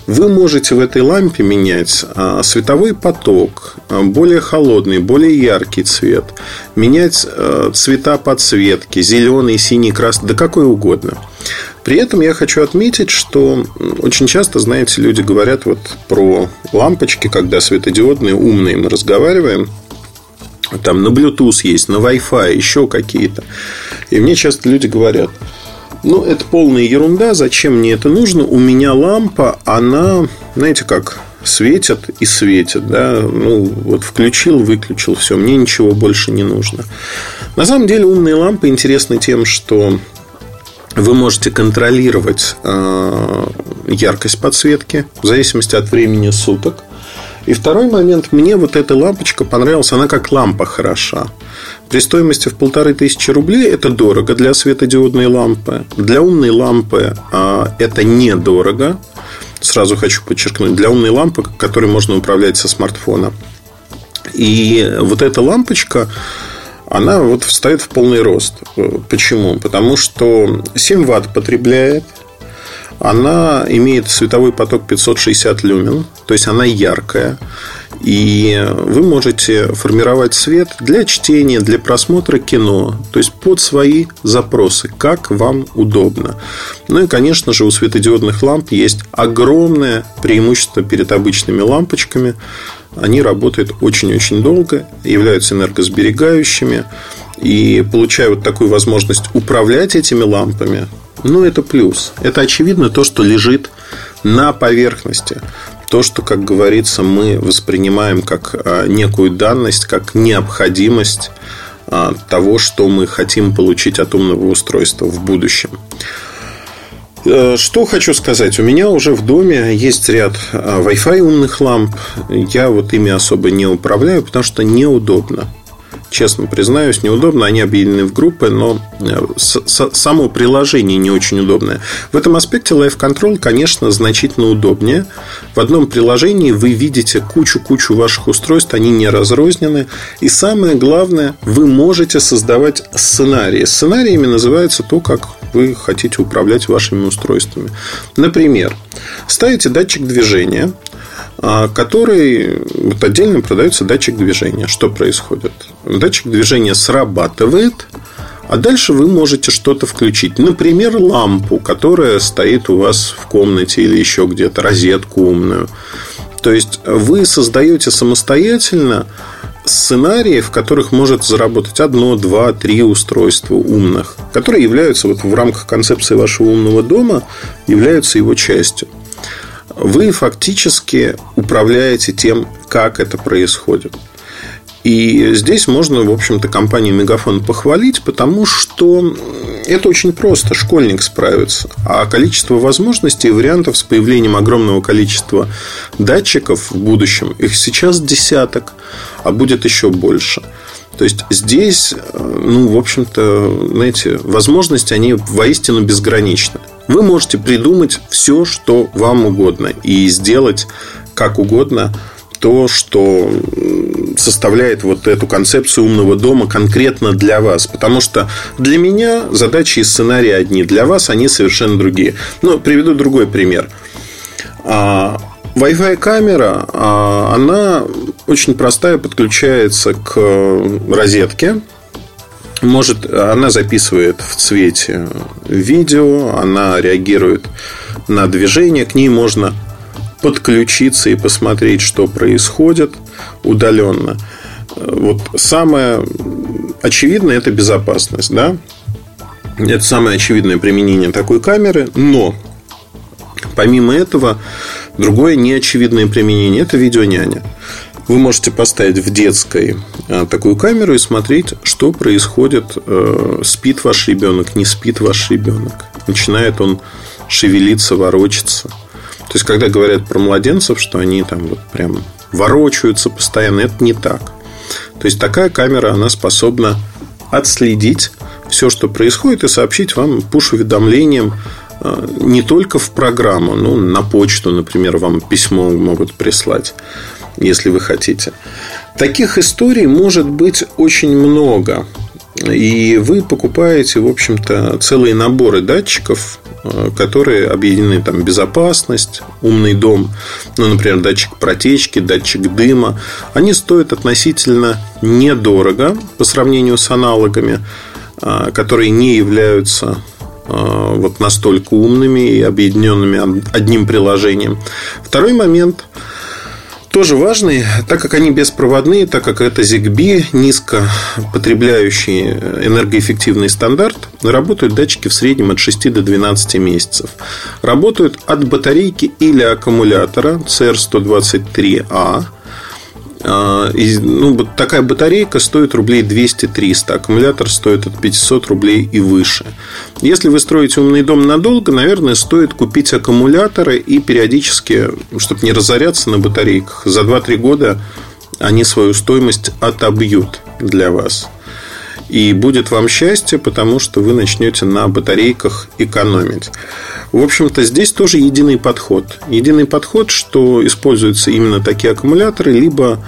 B: Вы можете в этой лампе менять а, световой поток, а, более холодный, более яркий цвет, менять а, цвета подсветки, зеленый, синий, красный, да какой угодно. При этом я хочу отметить, что очень часто, знаете, люди говорят вот про лампочки, когда светодиодные, умные мы разговариваем – там на Bluetooth есть, на Wi-Fi, еще какие-то. И мне часто люди говорят, ну, это полная ерунда, зачем мне это нужно? У меня лампа, она, знаете как, светит и светит, да, ну, вот включил, выключил, все, мне ничего больше не нужно. На самом деле умные лампы интересны тем, что вы можете контролировать э, яркость подсветки в зависимости от времени суток. И второй момент, мне вот эта лампочка понравилась, она как лампа хороша. При стоимости в полторы тысячи рублей это дорого для светодиодной лампы. Для умной лампы а, это недорого. Сразу хочу подчеркнуть, для умной лампы, которой можно управлять со смартфона. И вот эта лампочка, она вот встает в полный рост. Почему? Потому что 7 ватт потребляет, она имеет световой поток 560 люмен, то есть она яркая. И вы можете формировать свет для чтения, для просмотра кино, то есть под свои запросы, как вам удобно. Ну и, конечно же, у светодиодных ламп есть огромное преимущество перед обычными лампочками. Они работают очень-очень долго, являются энергосберегающими. И получая вот такую возможность управлять этими лампами, ну, это плюс. Это очевидно то, что лежит на поверхности. То, что, как говорится, мы воспринимаем как а, некую данность, как необходимость а, того, что мы хотим получить от умного устройства в будущем. Э, что хочу сказать. У меня уже в доме есть ряд а, Wi-Fi умных ламп. Я вот ими особо не управляю, потому что неудобно честно признаюсь, неудобно. Они объединены в группы, но э, само приложение не очень удобное. В этом аспекте Live Control, конечно, значительно удобнее. В одном приложении вы видите кучу-кучу ваших устройств, они не разрознены. И самое главное, вы можете создавать сценарии. Сценариями называется то, как вы хотите управлять вашими устройствами. Например, ставите датчик движения, который вот отдельно продается датчик движения. Что происходит? Датчик движения срабатывает, а дальше вы можете что-то включить. Например, лампу, которая стоит у вас в комнате или еще где-то, розетку умную. То есть вы создаете самостоятельно сценарии, в которых может заработать одно, два, три устройства умных, которые являются вот в рамках концепции вашего умного дома, являются его частью. Вы фактически управляете тем, как это происходит. И здесь можно, в общем-то, компанию Мегафон похвалить, потому что это очень просто. Школьник справится. А количество возможностей и вариантов с появлением огромного количества датчиков в будущем, их сейчас десяток, а будет еще больше. То есть здесь, ну, в общем-то, знаете, возможности, они воистину безграничны. Вы можете придумать все, что вам угодно, и сделать как угодно то, что составляет вот эту концепцию умного дома конкретно для вас. Потому что для меня задачи и сценарии одни, для вас они совершенно другие. Ну, приведу другой пример. А, Wi-Fi камера, а, она очень простая, подключается к розетке. Может, она записывает в цвете видео, она реагирует на движение, к ней можно подключиться и посмотреть, что происходит удаленно. Вот самое очевидное это безопасность, да? Это самое очевидное применение такой камеры, но помимо этого другое неочевидное применение это видеоняня. Вы можете поставить в детской а, такую камеру и смотреть, что происходит, э, спит ваш ребенок, не спит ваш ребенок. Начинает он шевелиться, ворочаться – то есть, когда говорят про младенцев, что они там вот прям ворочаются постоянно, это не так. То есть, такая камера, она способна отследить все, что происходит, и сообщить вам пуш-уведомлением а, не только в программу, ну, на почту, например, вам письмо могут прислать, если вы хотите. Таких историй может быть очень много. И вы покупаете, в общем-то, целые наборы датчиков, э, которые объединены там безопасность, умный дом, ну, например, датчик протечки, датчик дыма. Они стоят относительно недорого по сравнению с аналогами, э, которые не являются э, вот настолько умными и объединенными одним приложением. Второй момент – тоже важный, так как они беспроводные, так как это ZigBee, низко потребляющий энергоэффективный стандарт, работают датчики в среднем от 6 до 12 месяцев. Работают от батарейки или аккумулятора CR123A – а, и, ну, такая батарейка стоит рублей 200-300, аккумулятор стоит от 500 рублей и выше. Если вы строите умный дом надолго, наверное, стоит купить аккумуляторы и периодически, чтобы не разоряться на батарейках, за 2-3 года они свою стоимость отобьют для вас. И будет вам счастье, потому что вы начнете на батарейках экономить. В общем-то, здесь тоже единый подход. Единый подход, что используются именно такие аккумуляторы, либо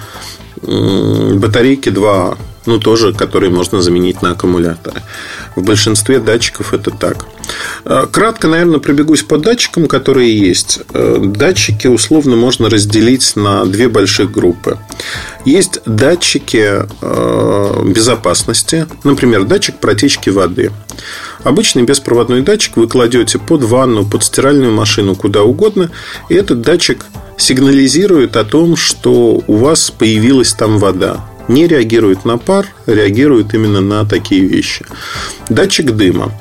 B: батарейки 2А ну, тоже, которые можно заменить на аккумуляторы. В большинстве датчиков это так. Э, кратко, наверное, пробегусь по датчикам, которые есть. Э, датчики условно можно разделить на две больших группы. Есть датчики э, безопасности, например, датчик протечки воды. Обычный беспроводной датчик вы кладете под ванну, под стиральную машину, куда угодно, и этот датчик сигнализирует о том, что у вас появилась там вода не реагирует на пар, реагирует именно на такие вещи. Датчик дыма.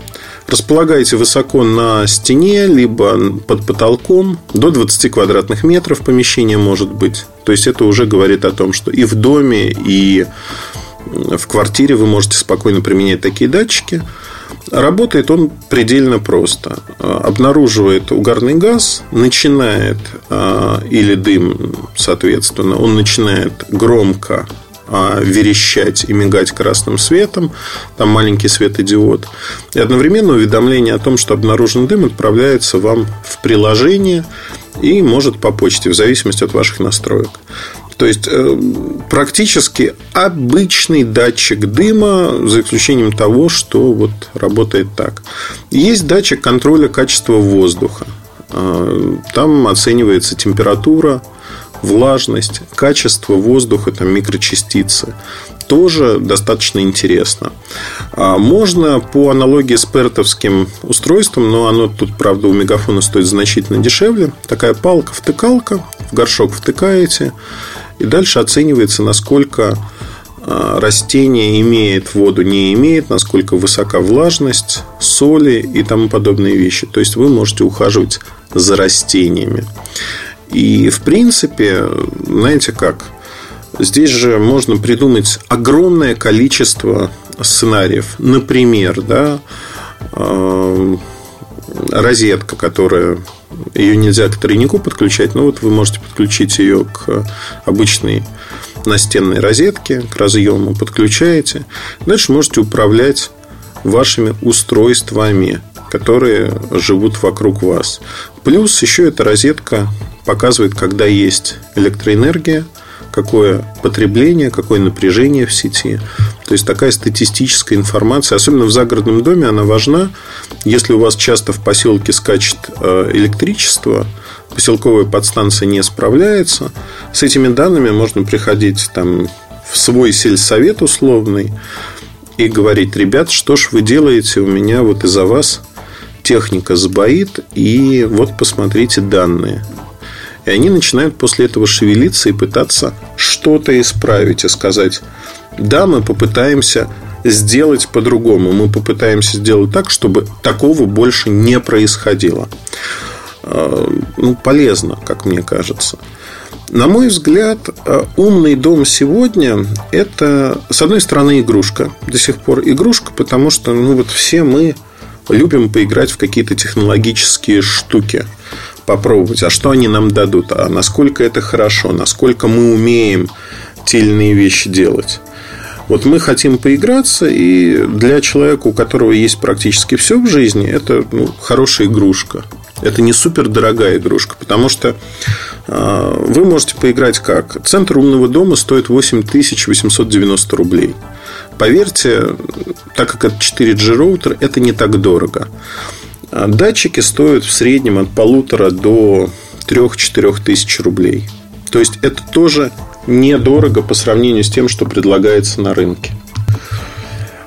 B: Располагаете высоко на стене, либо под потолком, до 20 квадратных метров помещение может быть. То есть это уже говорит о том, что и в доме, и в квартире вы можете спокойно применять такие датчики. Работает он предельно просто. Обнаруживает угарный газ, начинает, а, или дым, соответственно, он начинает громко верещать и мигать красным светом, там маленький светодиод. И одновременно уведомление о том, что обнаружен дым, отправляется вам в приложение и может по почте, в зависимости от ваших настроек. То есть э, практически обычный датчик дыма, за исключением того, что вот работает так. Есть датчик контроля качества воздуха. А, там оценивается температура влажность, качество воздуха, там, микрочастицы тоже достаточно интересно. А можно по аналогии с пертовским устройством, но оно тут, правда, у мегафона стоит значительно дешевле. Такая палка-втыкалка, в горшок втыкаете, и дальше оценивается, насколько а, растение имеет воду, не имеет, насколько высока влажность, соли и тому подобные вещи. То есть вы можете ухаживать за растениями. И в принципе, знаете как, Здесь же можно придумать огромное количество сценариев. Например, да, э, розетка, которая ее нельзя к тройнику подключать, но вот вы можете подключить ее к обычной настенной розетке, к разъему подключаете. Дальше можете управлять вашими устройствами, которые живут вокруг вас. Плюс еще эта розетка показывает, когда есть электроэнергия, какое потребление, какое напряжение в сети. То есть такая статистическая информация, особенно в загородном доме, она важна. Если у вас часто в поселке скачет э, электричество, поселковая подстанция не справляется, с этими данными можно приходить там, в свой сельсовет условный и говорить, ребят, что ж вы делаете, у меня вот из-за вас техника сбоит, и вот посмотрите данные. И они начинают после этого шевелиться и пытаться что-то исправить и сказать, да, мы попытаемся сделать по-другому. Мы попытаемся сделать так, чтобы такого больше не происходило. А, ну, полезно, как мне кажется. На мой взгляд, а, умный дом сегодня – это, с одной стороны, игрушка. До сих пор игрушка, потому что ну, вот все мы любим поиграть в какие-то технологические штуки попробовать, а что они нам дадут, а насколько это хорошо, насколько мы умеем те или иные вещи делать. Вот мы хотим поиграться, и для человека, у которого есть практически все в жизни, это ну, хорошая игрушка. Это не супер дорогая игрушка, потому что э, вы можете поиграть как? Центр умного дома стоит 8890 рублей. Поверьте, так как это 4G роутер, это не так дорого. А датчики стоят в среднем от полутора до 3-4 тысяч рублей. То есть это тоже недорого по сравнению с тем, что предлагается на рынке.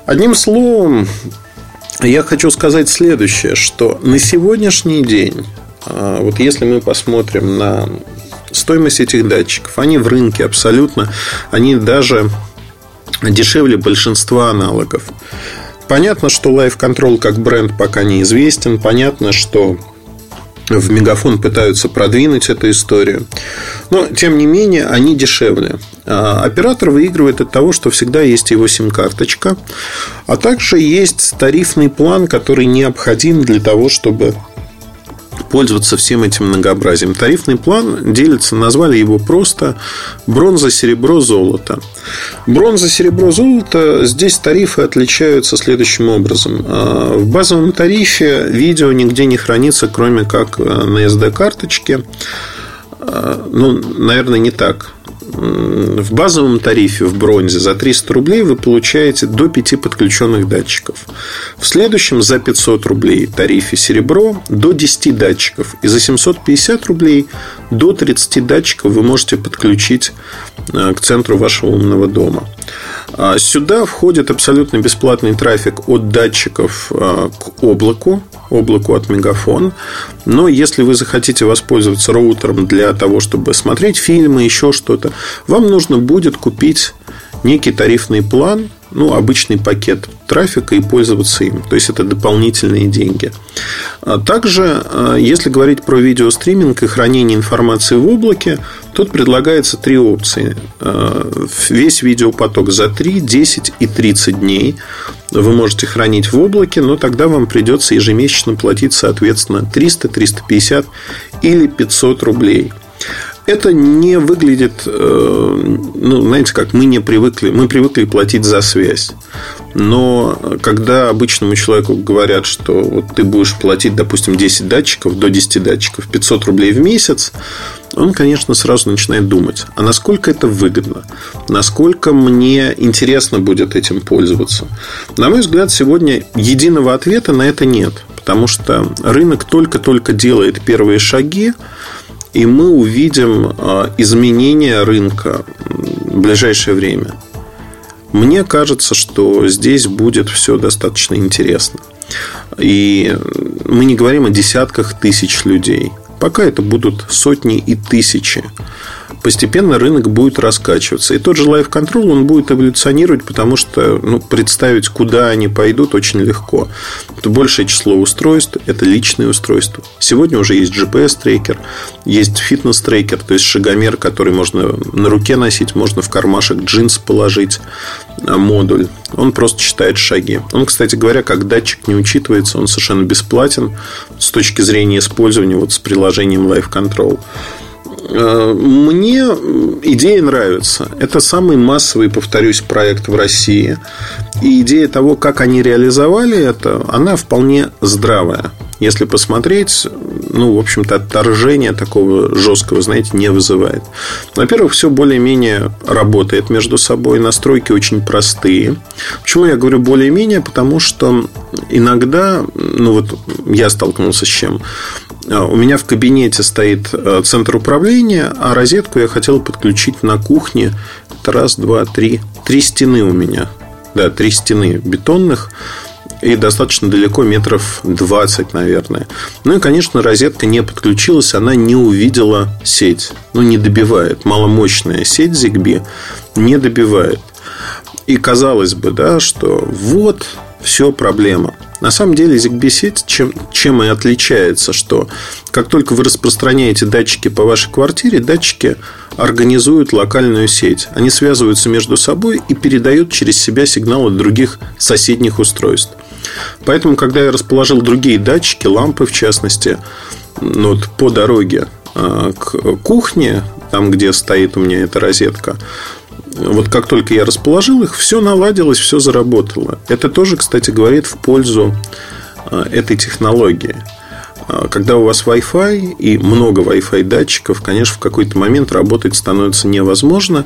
B: Одним словом, я хочу сказать следующее, что на сегодняшний день, а, вот если мы посмотрим на стоимость этих датчиков, они в рынке абсолютно, они даже дешевле большинства аналогов. Понятно, что Life Control как бренд пока неизвестен. Понятно, что в Мегафон пытаются продвинуть эту историю. Но, тем не менее, они дешевле. А оператор выигрывает от того, что всегда есть его сим-карточка. А также есть тарифный план, который необходим для того, чтобы пользоваться всем этим многообразием. Тарифный план делится, назвали его просто бронза, серебро, золото. Бронза, серебро, золото. Здесь тарифы отличаются следующим образом. А, в базовом тарифе видео нигде не хранится, кроме как э, на SD-карточке. А, ну, наверное, не так в базовом тарифе в бронзе за 300 рублей вы получаете до 5 подключенных датчиков. В следующем за 500 рублей тарифе серебро до 10 датчиков. И за 750 рублей до 30 датчиков вы можете подключить э, к центру вашего умного дома. А сюда входит абсолютно бесплатный трафик от датчиков э, к облаку, облаку от Мегафон. Но если вы захотите воспользоваться роутером для того, чтобы смотреть фильмы, еще что-то, вам нужно будет купить некий тарифный план, ну, обычный пакет трафика и пользоваться им. То есть это дополнительные деньги. А также, а, если говорить про видеостриминг и хранение информации в облаке, тут предлагается три опции. А, весь видеопоток за 3, 10 и 30 дней вы можете хранить в облаке, но тогда вам придется ежемесячно платить, соответственно, 300, 350 или 500 рублей это не выглядит, э, ну, знаете, как мы не привыкли, мы привыкли платить за связь. Но когда обычному человеку говорят, что вот ты будешь платить, допустим, 10 датчиков, до 10 датчиков, 500 рублей в месяц, он, конечно, сразу начинает думать, а насколько это выгодно, насколько мне интересно будет этим пользоваться. На мой взгляд, сегодня единого ответа на это нет, потому что рынок только-только делает первые шаги, и мы увидим а, изменения рынка в ближайшее время. Мне кажется, что здесь будет все достаточно интересно. И мы не говорим о десятках тысяч людей. Пока это будут сотни и тысячи постепенно рынок будет раскачиваться. И тот же Life Control, он будет эволюционировать, потому что ну, представить, куда они пойдут, очень легко. Это большее число устройств, это личные устройства. Сегодня уже есть GPS-трекер, есть фитнес-трекер, то есть шагомер, который можно на руке носить, можно в кармашек джинс положить а, модуль. Он просто считает шаги. Он, кстати говоря, как датчик не учитывается, он совершенно бесплатен с точки зрения использования вот с приложением Life Control. Э, мне идея нравится. Это самый массовый, повторюсь, проект в России. И идея того, как они реализовали это, она вполне здравая. Если посмотреть, ну, в общем-то, отторжения такого жесткого, знаете, не вызывает. Во-первых, все более-менее работает между собой. Настройки очень простые. Почему я говорю более-менее? Потому что иногда, ну, вот я столкнулся с чем. А, у меня в кабинете стоит э, центр управления, а розетку я хотел подключить на кухне. Это раз, два, три. Три стены у меня. Да, три стены бетонных. И достаточно далеко, метров 20, наверное. Ну и, конечно, розетка не подключилась, она не увидела сеть. Ну, не добивает. Маломощная сеть ZigBee не добивает. И казалось бы, да, что вот все проблема. На самом деле ZigBee сеть чем, чем и отличается, что как только вы распространяете датчики по вашей квартире, датчики организуют локальную сеть. Они связываются между собой и передают через себя сигналы других соседних устройств. Поэтому, когда я расположил другие датчики, лампы в частности, вот по дороге а, к кухне, там, где стоит у меня эта розетка, вот как только я расположил их, все наладилось, все заработало. Это тоже, кстати, говорит в пользу а, этой технологии. А, когда у вас Wi-Fi и много Wi-Fi датчиков, конечно, в какой-то момент работать становится невозможно.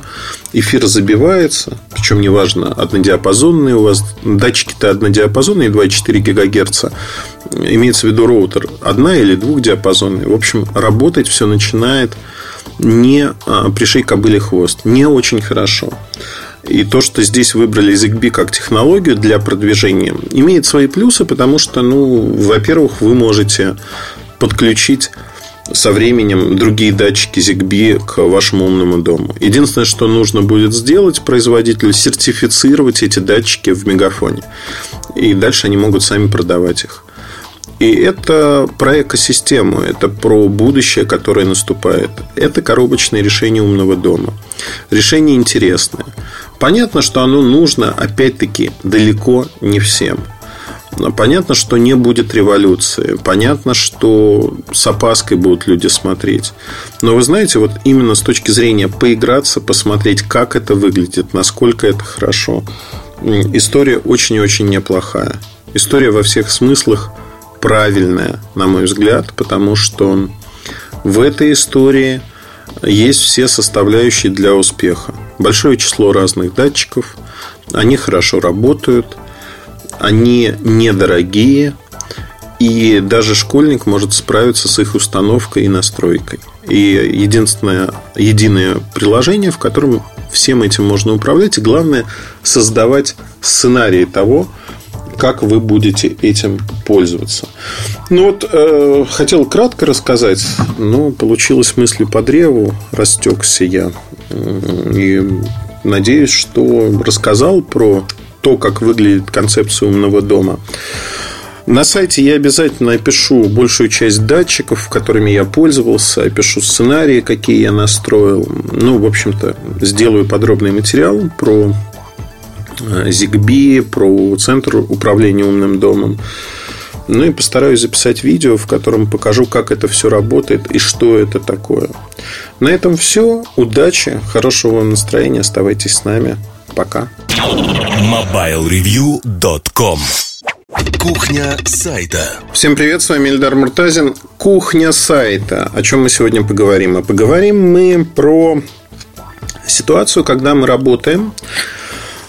B: Эфир забивается, причем неважно, однодиапазонные у вас датчики-то однодиапазонные, 2,4 ГГц. Имеется в виду роутер одна или двухдиапазонный. В общем, работать все начинает не а, пришей кобыле хвост. Не очень хорошо. И то, что здесь выбрали ZigBee как технологию для продвижения, имеет свои плюсы, потому что, ну, во-первых, вы можете подключить со временем другие датчики ZigBee к вашему умному дому. Единственное, что нужно будет сделать производителю, сертифицировать эти датчики в мегафоне. И дальше они могут сами продавать их. И это про экосистему, это про будущее, которое наступает. Это коробочное решение умного дома. Решение интересное. Понятно, что оно нужно, опять-таки, далеко не всем. Понятно, что не будет революции. Понятно, что с опаской будут люди смотреть. Но вы знаете, вот именно с точки зрения поиграться, посмотреть, как это выглядит, насколько это хорошо, история очень и очень неплохая. История во всех смыслах – правильная, на мой взгляд, потому что в этой истории есть все составляющие для успеха. Большое число разных датчиков, они хорошо работают, они недорогие, и даже школьник может справиться с их установкой и настройкой. И единственное, единое приложение, в котором всем этим можно управлять, и главное создавать сценарии того, как вы будете этим пользоваться. Ну вот, э, хотел кратко рассказать, но получилось мысли по древу, растекся я. И надеюсь, что рассказал про то, как выглядит концепция умного дома. На сайте я обязательно опишу большую часть датчиков, которыми я пользовался, опишу сценарии, какие я настроил. Ну, в общем-то, сделаю подробный материал про ZigBee, про центр управления умным домом. Ну и постараюсь записать видео, в котором покажу, как это все работает и что это такое. На этом все. Удачи, хорошего вам настроения. Оставайтесь с нами. Пока.
A: MobileReview.com Кухня сайта.
B: Всем привет, с вами Эльдар Муртазин. Кухня сайта. О чем мы сегодня поговорим? А поговорим мы про ситуацию, когда мы работаем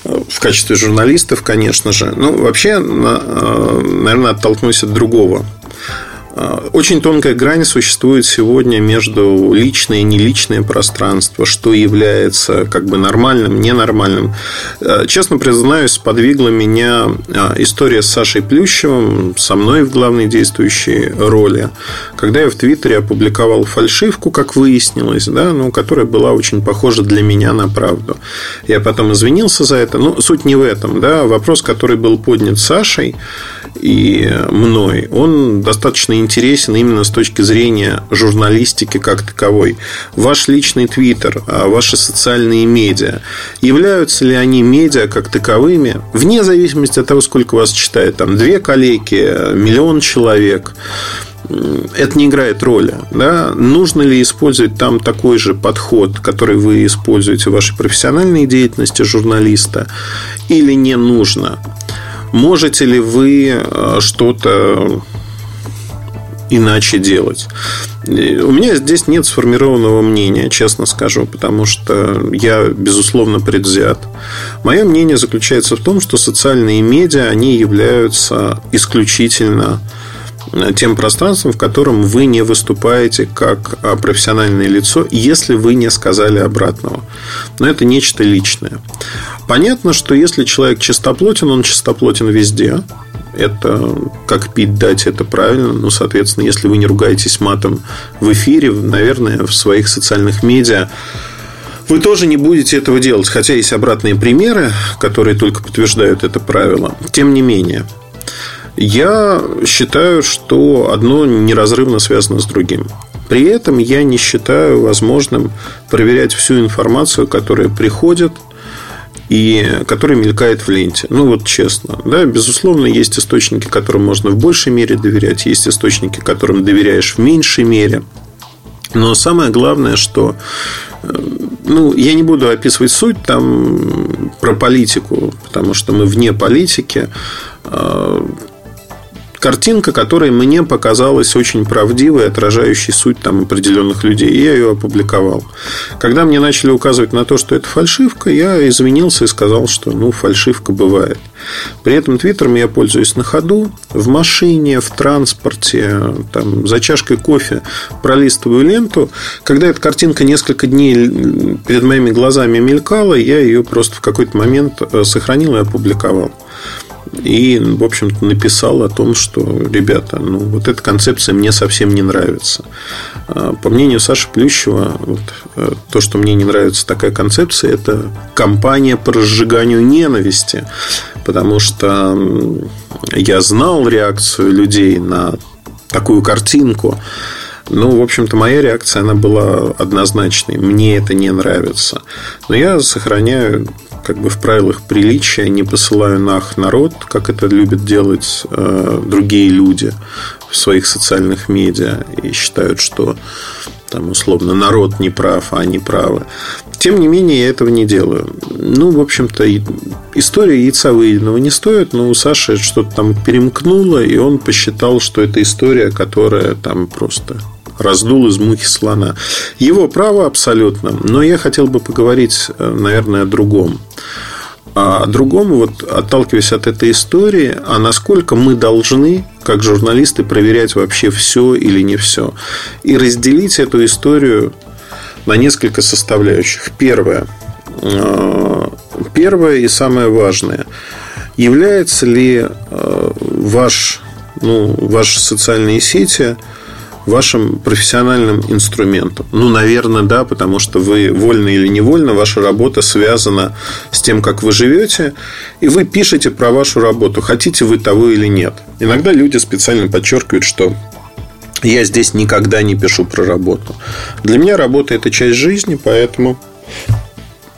B: в качестве журналистов, конечно же. Ну, вообще, э, наверное, оттолкнусь от другого. А, очень тонкая грань существует сегодня между личное и неличное пространство, что является как бы нормальным, ненормальным. А, честно признаюсь, сподвигла меня а, история с Сашей Плющевым, со мной в главной действующей роли, когда я в Твиттере опубликовал фальшивку, как выяснилось, да, ну, которая была очень похожа для меня на правду. Я потом извинился за это, но суть не в этом. Да. Вопрос, который был поднят Сашей и мной, он достаточно интересен именно с точки зрения журналистики как таковой. Ваш личный твиттер, а ваши социальные медиа, являются ли они медиа как таковыми, вне зависимости от того, сколько вас читает, там, две коллеги, миллион человек, это не играет роли. Да? Нужно ли использовать там такой же подход, который вы используете в вашей профессиональной деятельности журналиста, или не нужно? Можете ли вы э, что-то иначе делать. У меня здесь нет сформированного мнения, честно скажу, потому что я, безусловно, предвзят. Мое мнение заключается в том, что социальные медиа, они являются исключительно тем пространством, в котором вы не выступаете как профессиональное лицо, если вы не сказали обратного. Но это нечто личное. Понятно, что если человек чистоплотен, он чистоплотен везде. Это как пить дать, это правильно. Ну, соответственно, если вы не ругаетесь матом в эфире, наверное, в своих социальных медиа, вы тоже не будете этого делать. Хотя есть обратные примеры, которые только подтверждают это правило. Тем не менее, я считаю, что одно неразрывно связано с другим. При этом я не считаю возможным проверять всю информацию, которая приходит и которая мелькает в ленте. Ну, вот честно. Да, безусловно, есть источники, которым можно в большей мере доверять, есть источники, которым доверяешь в меньшей мере. Но самое главное, что э, ну, я не буду описывать суть там про политику, потому что мы вне политики. Картинка, которая мне показалась очень правдивой, отражающей суть там определенных людей. И я ее опубликовал. Когда мне начали указывать на то, что это фальшивка, я извинился и сказал, что ну, фальшивка бывает. При этом твиттером я пользуюсь на ходу, в машине, в транспорте, там, за чашкой кофе пролистываю ленту. Когда эта картинка несколько дней перед моими глазами мелькала, я ее просто в какой-то момент э, сохранил и опубликовал. И, в общем-то, написал о том, что, ребята, ну, вот эта концепция мне совсем не нравится. А, по мнению Саши Плющева, вот, э, то, что мне не нравится такая концепция, это кампания по разжиганию ненависти. Потому что я знал реакцию людей на такую картинку. Ну, в общем-то, моя реакция, она была однозначной. Мне это не нравится. Но я сохраняю как бы в правилах приличия не посылаю нах народ, как это любят делать э, другие люди в своих социальных медиа и считают, что там условно народ не прав, а они правы. Тем не менее, я этого не делаю. Ну, в общем-то, история яйца выеденного не стоит, но у Саши что-то там перемкнуло, и он посчитал, что это история, которая там просто раздул из мухи слона. Его право абсолютно. Но я хотел бы поговорить, э, наверное, о другом. А о другом, вот отталкиваясь от этой истории, а насколько мы должны, как журналисты, проверять вообще все или не все. И разделить эту историю на несколько составляющих. Первое. Э, первое и самое важное. Является ли э, ваш, ну, ваши социальные сети вашим профессиональным инструментом? Ну, наверное, да, потому что вы вольно или невольно, ваша работа связана с тем, как вы живете, и вы пишете про вашу работу, хотите вы того или нет. Иногда люди специально подчеркивают, что я здесь никогда не пишу про работу. Для меня работа – это часть жизни, поэтому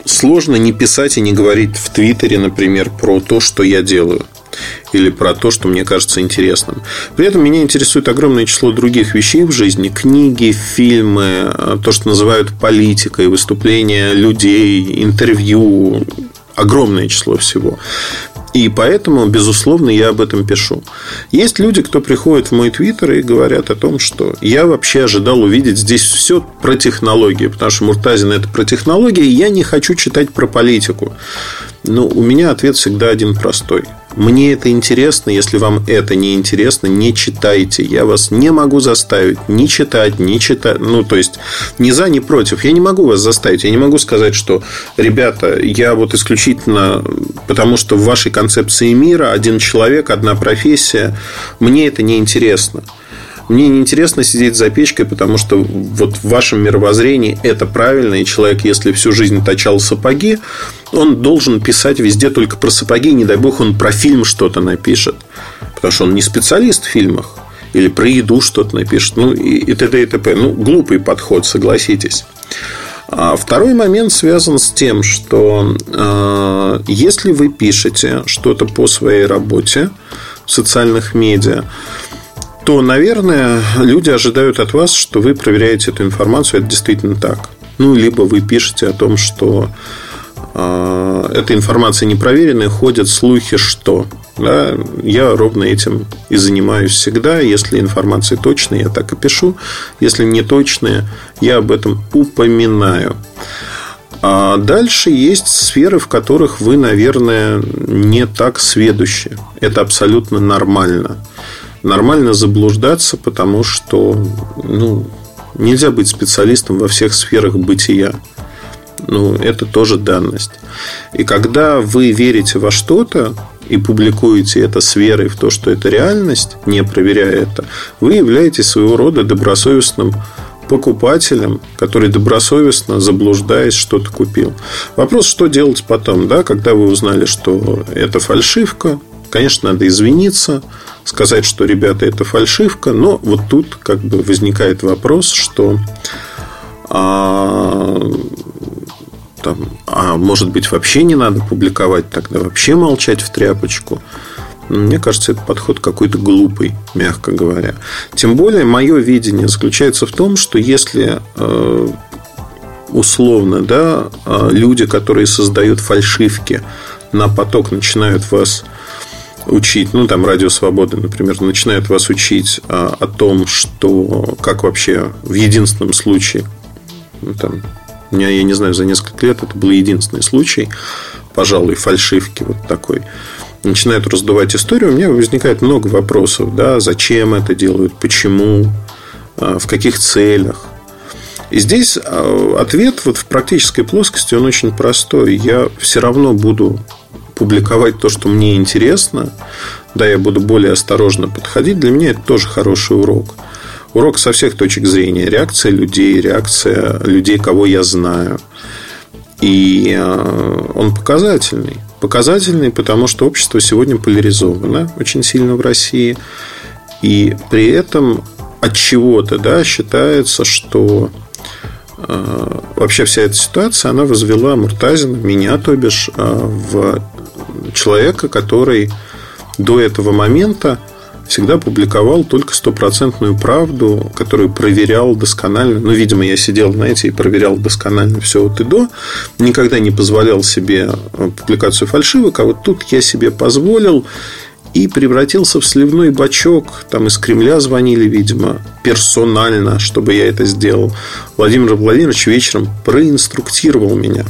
B: сложно не писать и не говорить в Твиттере, например, про то, что я делаю или про то, что мне кажется интересным. При этом меня интересует огромное число других вещей в жизни. Книги, фильмы, то, что называют политикой, выступления людей, интервью. Огромное число всего. И поэтому, безусловно, я об этом пишу. Есть люди, кто приходит в мой твиттер и говорят о том, что я вообще ожидал увидеть здесь все про технологии, потому что Муртазин это про технологии, и я не хочу читать про политику. Но у меня ответ всегда один простой. Мне это интересно. Если вам это не интересно, не читайте. Я вас не могу заставить ни читать, ни читать. Ну, то есть, ни за, ни против. Я не могу вас заставить. Я не могу сказать, что, ребята, я вот исключительно потому, что в вашей концепции мира один человек, одна профессия. Мне это не интересно. Мне неинтересно сидеть за печкой, потому что вот в вашем мировоззрении это правильно, и человек, если всю жизнь точал сапоги, он должен писать везде только про сапоги, не дай бог он про фильм что-то напишет, потому что он не специалист в фильмах, или про еду что-то напишет, ну и, т.д. и т.п. Ну, глупый подход, согласитесь. А второй момент связан с тем, что э, если вы пишете что-то по своей работе в социальных медиа, то, наверное, люди ожидают от вас, что вы проверяете эту информацию, это действительно так. Ну, либо вы пишете о том, что э, эта информация непроверенная, ходят слухи, что. Да, я ровно этим и занимаюсь всегда. Если информация точная, я так и пишу. Если не точная, я об этом упоминаю. А дальше есть сферы, в которых вы, наверное, не так сведущи. Это абсолютно нормально нормально заблуждаться, потому что ну, нельзя быть специалистом во всех сферах бытия. Ну, это тоже данность. И когда вы верите во что-то и публикуете это с верой в то, что это реальность, не проверяя это, вы являетесь своего рода добросовестным покупателем, который добросовестно, заблуждаясь, что-то купил. Вопрос, что делать потом, да, когда вы узнали, что это фальшивка, конечно, надо извиниться, сказать, что, ребята, это фальшивка, но вот тут как бы возникает вопрос, что а, там, а может быть вообще не надо публиковать, тогда вообще молчать в тряпочку. Мне кажется, этот подход какой-то глупый, мягко говоря. Тем более, мое видение заключается в том, что если э, условно, да, э, люди, которые создают фальшивки на поток, начинают вас учить, ну, там, Радио Свободы, например, начинает вас учить а, о том, что как вообще в единственном случае, ну, там, меня, я не знаю, за несколько лет это был единственный случай, пожалуй, фальшивки вот такой, начинают раздувать историю, у меня возникает много вопросов, да, зачем это делают, почему, а, в каких целях. И здесь а, ответ вот в практической плоскости, он очень простой. Я все равно буду публиковать то, что мне интересно, да, я буду более осторожно подходить, для меня это тоже хороший урок. Урок со всех точек зрения. Реакция людей, реакция людей, кого я знаю. И э, он показательный. Показательный, потому что общество сегодня поляризовано очень сильно в России. И при этом от чего-то да, считается, что э, вообще вся эта ситуация, она возвела Муртазина, меня, то бишь, э, в человека, который до этого момента всегда публиковал только стопроцентную правду, которую проверял досконально. Ну, видимо, я сидел, знаете, и проверял досконально все от и до. Никогда не позволял себе э, публикацию фальшивок, а вот тут я себе позволил и превратился в сливной бачок. Там из Кремля звонили, видимо, персонально, чтобы я это сделал. Владимир Владимирович вечером проинструктировал меня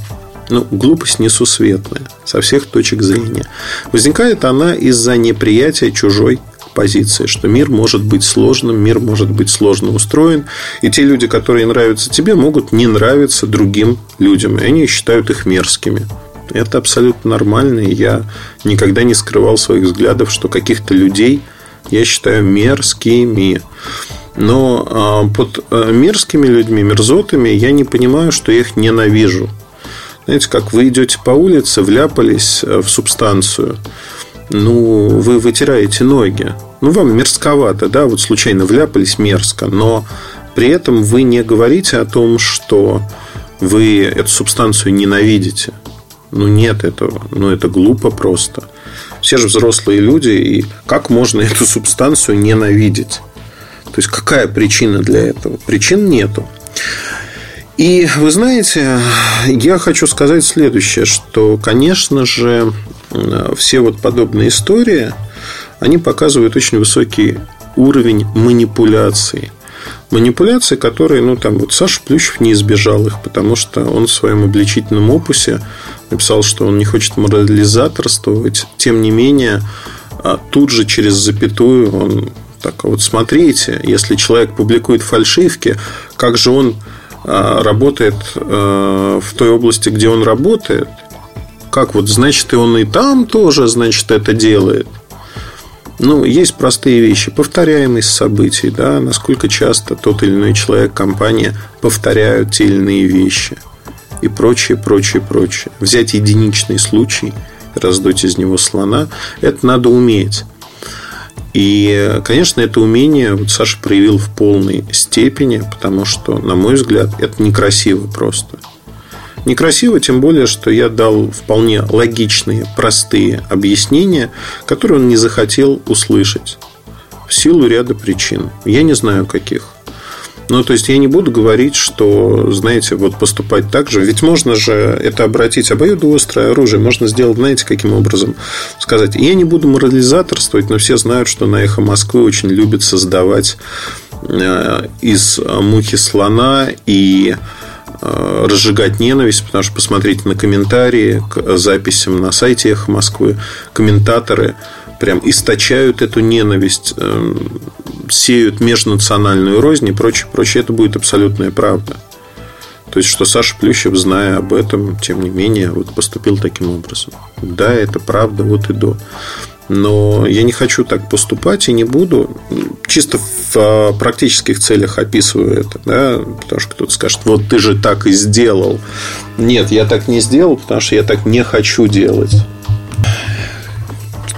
B: ну, глупость несусветная со всех точек зрения. Возникает она из-за неприятия чужой позиции, что мир может быть сложным, мир может быть сложно устроен, и те люди, которые нравятся тебе, могут не нравиться другим людям, и они считают их мерзкими. Это абсолютно нормально, и я никогда не скрывал своих взглядов, что каких-то людей я считаю мерзкими. Но а, под а, мерзкими людьми, мерзотами, я не понимаю, что я их ненавижу. Знаете, как вы идете по улице, вляпались э, в субстанцию, ну, вы вытираете ноги. Ну, вам мерзковато, да, вот случайно вляпались мерзко, но при этом вы не говорите о том, что вы эту субстанцию ненавидите. Ну, нет этого. Ну, это глупо просто. Все же взрослые люди, и как можно эту субстанцию ненавидеть? То есть, какая причина для этого? Причин нету. И вы знаете, я хочу сказать следующее, что, конечно же, все вот подобные истории, они показывают очень высокий уровень манипуляции. Манипуляции, которые, ну, там, вот Саша Плющев не избежал их, потому что он в своем обличительном опусе написал, что он не хочет морализаторствовать. Тем не менее, а, тут же через запятую он так вот смотрите, если человек публикует фальшивки, как же он работает а, в той области, где он работает? Как вот, значит, и он и там тоже, значит, это делает. Ну, есть простые вещи. Повторяемость событий, да, насколько часто тот или иной человек, компания повторяют те или иные вещи и прочее, прочее, прочее. Взять единичный случай, раздуть из него слона, это надо уметь. И, конечно, это умение вот Саша проявил в полной степени, потому что, на мой взгляд, это некрасиво просто. Некрасиво, тем более, что я дал вполне логичные, простые объяснения, которые он не захотел услышать. В силу ряда причин. Я не знаю, каких. Ну, то есть я не буду говорить, что, знаете, вот поступать так же. Ведь можно же это обратить обоюдоострое оружие. Можно сделать, знаете, каким образом сказать. Я не буду морализаторствовать, но все знают, что на эхо Москвы очень любят создавать э, из мухи слона и э, разжигать ненависть, потому что посмотрите на комментарии к записям на сайте Эхо Москвы, комментаторы прям источают эту ненависть, эм, сеют межнациональную рознь и прочее, прочее. Это будет абсолютная правда. То есть, что Саша Плющев, зная об этом, тем не менее, вот поступил таким образом. Да, это правда вот и до. Но я не хочу так поступать и не буду. Чисто в а, практических целях описываю это, да, потому что кто-то скажет, вот ты же так и сделал. Нет, я так не сделал, потому что я так не хочу делать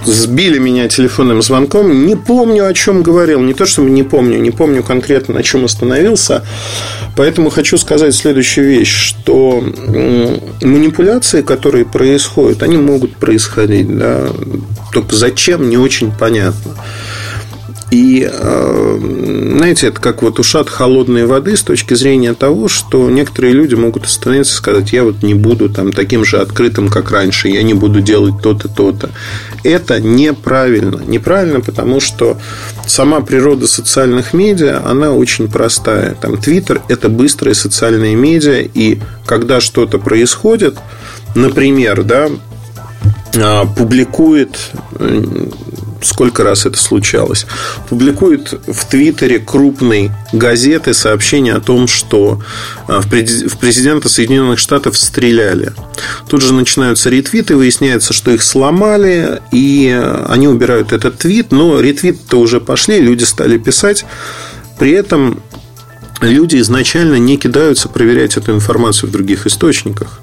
B: сбили меня телефонным звонком. Не помню, о чем говорил. Не то, что не помню, не помню конкретно, на чем остановился. Поэтому хочу сказать следующую вещь, что манипуляции, которые происходят, они могут происходить. Да? Только зачем, не очень понятно. И, э, знаете, это как вот ушат холодной воды с точки зрения того, что некоторые люди могут остановиться и сказать, я вот не буду там таким же открытым, как раньше, я не буду делать то-то, то-то. Это неправильно. Неправильно, потому что сама природа социальных медиа, она очень простая. Там Твиттер – это быстрые социальные медиа, и когда что-то происходит, например, да, а, публикует сколько раз это случалось, публикует в Твиттере крупной газеты сообщение о том, что а, в президента Соединенных Штатов стреляли. Тут же начинаются ретвиты, выясняется, что их сломали, и они убирают этот твит, но ретвиты-то уже пошли, люди стали писать. При этом люди изначально не кидаются проверять эту информацию в других источниках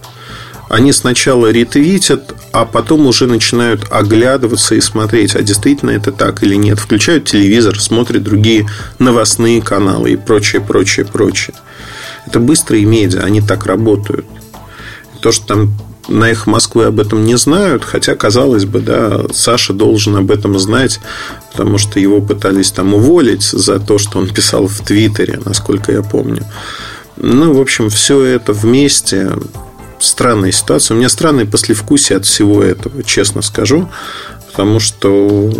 B: они сначала ретвитят, а потом уже начинают оглядываться и смотреть, а действительно это так или нет. Включают телевизор, смотрят другие новостные каналы и прочее, прочее, прочее. Это быстрые медиа, они так работают. То, что там на их Москвы об этом не знают, хотя, казалось бы, да, Саша должен об этом знать, потому что его пытались там уволить за то, что он писал в Твиттере, насколько я помню. Ну, в общем, все это вместе странная ситуация. У меня странное послевкусие от всего этого, честно скажу. Потому что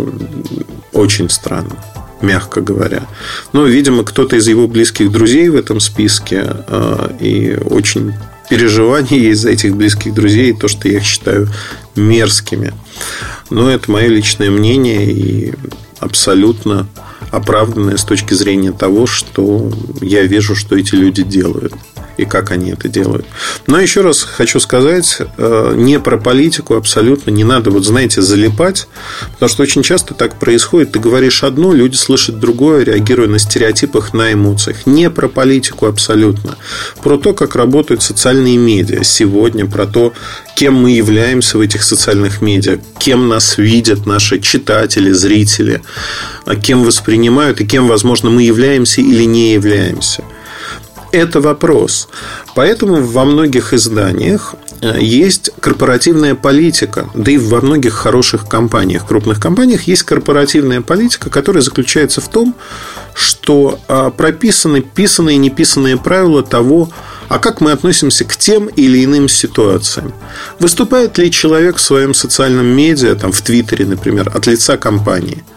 B: очень странно мягко говоря. Но, видимо, кто-то из его близких друзей в этом списке, а, и очень переживания есть за этих близких друзей, и то, что я их считаю мерзкими. Но это мое личное мнение и абсолютно оправданное с точки зрения того, что я вижу, что эти люди делают и как они это делают. Но еще раз хочу сказать, э, не про политику абсолютно не надо, вот знаете, залипать, потому что очень часто так происходит. Ты говоришь одно, люди слышат другое, реагируя на стереотипах, на эмоциях. Не про политику абсолютно. Про то, как работают социальные медиа сегодня, про то, кем мы являемся в этих социальных медиа, кем нас видят наши читатели, зрители, а кем воспринимают и кем, возможно, мы являемся или не являемся – это вопрос. Поэтому во многих изданиях э, есть корпоративная политика, да и во многих хороших компаниях, крупных компаниях есть корпоративная политика, которая заключается в том, что а, прописаны писанные и неписанные правила того, а как мы относимся к тем или иным ситуациям. Выступает ли человек в своем социальном медиа, там, в Твиттере, например, от лица компании –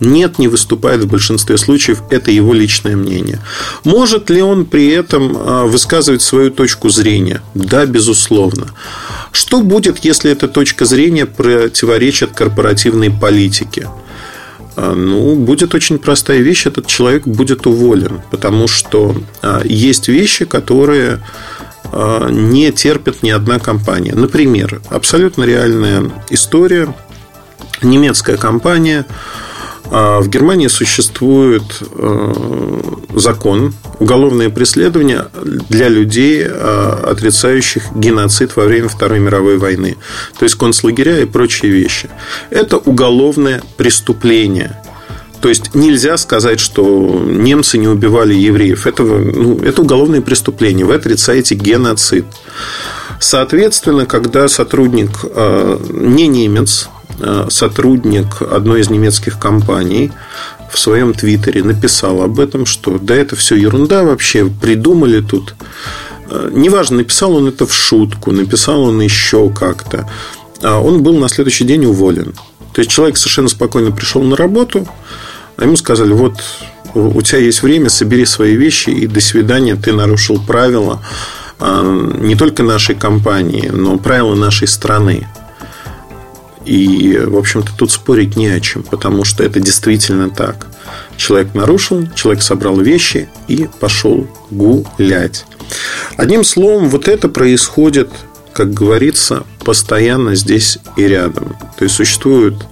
B: нет, не выступает в большинстве случаев, это его личное мнение. Может ли он при этом а, высказывать свою точку зрения? Да, безусловно. Что будет, если эта точка зрения противоречит корпоративной политике? А, ну, будет очень простая вещь, этот человек будет уволен, потому что а, есть вещи, которые не терпит ни одна компания. Например, абсолютно реальная история. Немецкая компания в Германии существует закон, уголовное преследование для людей, отрицающих геноцид во время Второй мировой войны. То есть концлагеря и прочие вещи. Это уголовное преступление. То есть нельзя сказать, что немцы не убивали евреев. Это, ну, это уголовное преступление. Вы отрицаете геноцид. Соответственно, когда сотрудник э, не немец, э, сотрудник одной из немецких компаний в своем твиттере написал об этом, что да, это все ерунда вообще, придумали тут. Э, неважно, написал он это в шутку, написал он еще как-то. А он был на следующий день уволен. То есть человек совершенно спокойно пришел на работу, а ему сказали, вот у тебя есть время, собери свои вещи и до свидания, ты нарушил правила а, не только нашей компании, но правила нашей страны. И, в общем-то, тут спорить не о чем, потому что это действительно так. Человек нарушил, человек собрал вещи и пошел гулять. Одним словом, вот это происходит, как говорится, постоянно здесь и рядом. То есть существуют